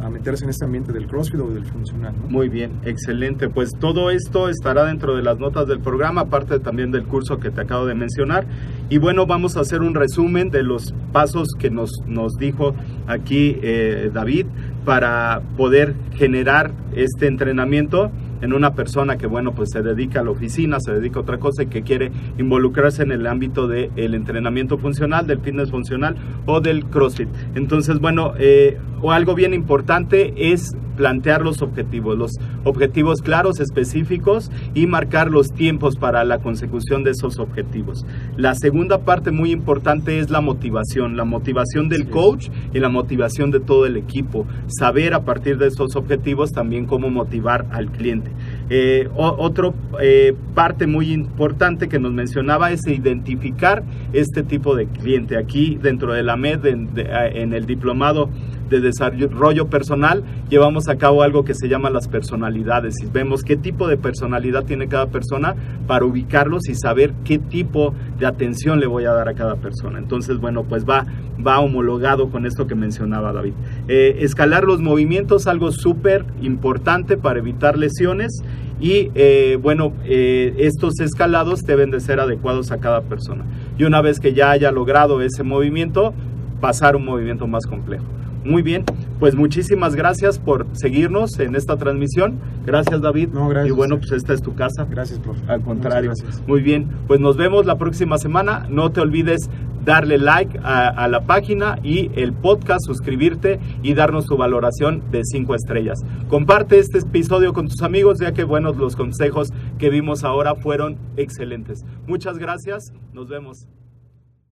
a, meterse en este ambiente del CrossFit o del funcional. Muy bien, excelente. Pues todo esto estará dentro de las notas del programa, aparte también del curso que te acabo de mencionar. Y bueno, vamos a hacer un resumen de los pasos que nos, nos dijo aquí eh, David para poder generar este entrenamiento en una persona que, bueno, pues se dedica a la oficina, se dedica a otra cosa y que quiere involucrarse en el ámbito del entrenamiento funcional, del fitness funcional o del CrossFit. Entonces, bueno, eh, o algo bien importante es plantear los objetivos, los objetivos claros, específicos y marcar los tiempos para la consecución de esos objetivos. La segunda parte muy importante es la motivación, la motivación del coach y la motivación de todo el equipo. Saber a partir de esos objetivos también cómo motivar al cliente. Eh, otro eh, parte muy importante que nos mencionaba es identificar este tipo de cliente. Aquí dentro de la MED, en el diplomado de desarrollo personal, llevamos a cabo algo que se llama las personalidades y vemos qué tipo de personalidad tiene cada persona para ubicarlos y saber qué tipo de atención le voy a dar a cada persona. Entonces, bueno, pues va, va homologado con esto que mencionaba David. Eh, escalar los movimientos, algo súper importante para evitar lesiones y eh, bueno, eh, estos escalados deben de ser adecuados a cada persona. Y una vez que ya haya logrado ese movimiento, pasar un movimiento más complejo. Muy bien, pues muchísimas gracias por seguirnos en esta transmisión. Gracias David. No, gracias Y bueno, pues esta es tu casa. Gracias, profe. Al contrario. Muy bien, pues nos vemos la próxima semana. No te olvides darle like a, a la página y el podcast, suscribirte y darnos tu valoración de 5 estrellas. Comparte este episodio con tus amigos ya que buenos los consejos que vimos ahora fueron excelentes. Muchas gracias, nos vemos.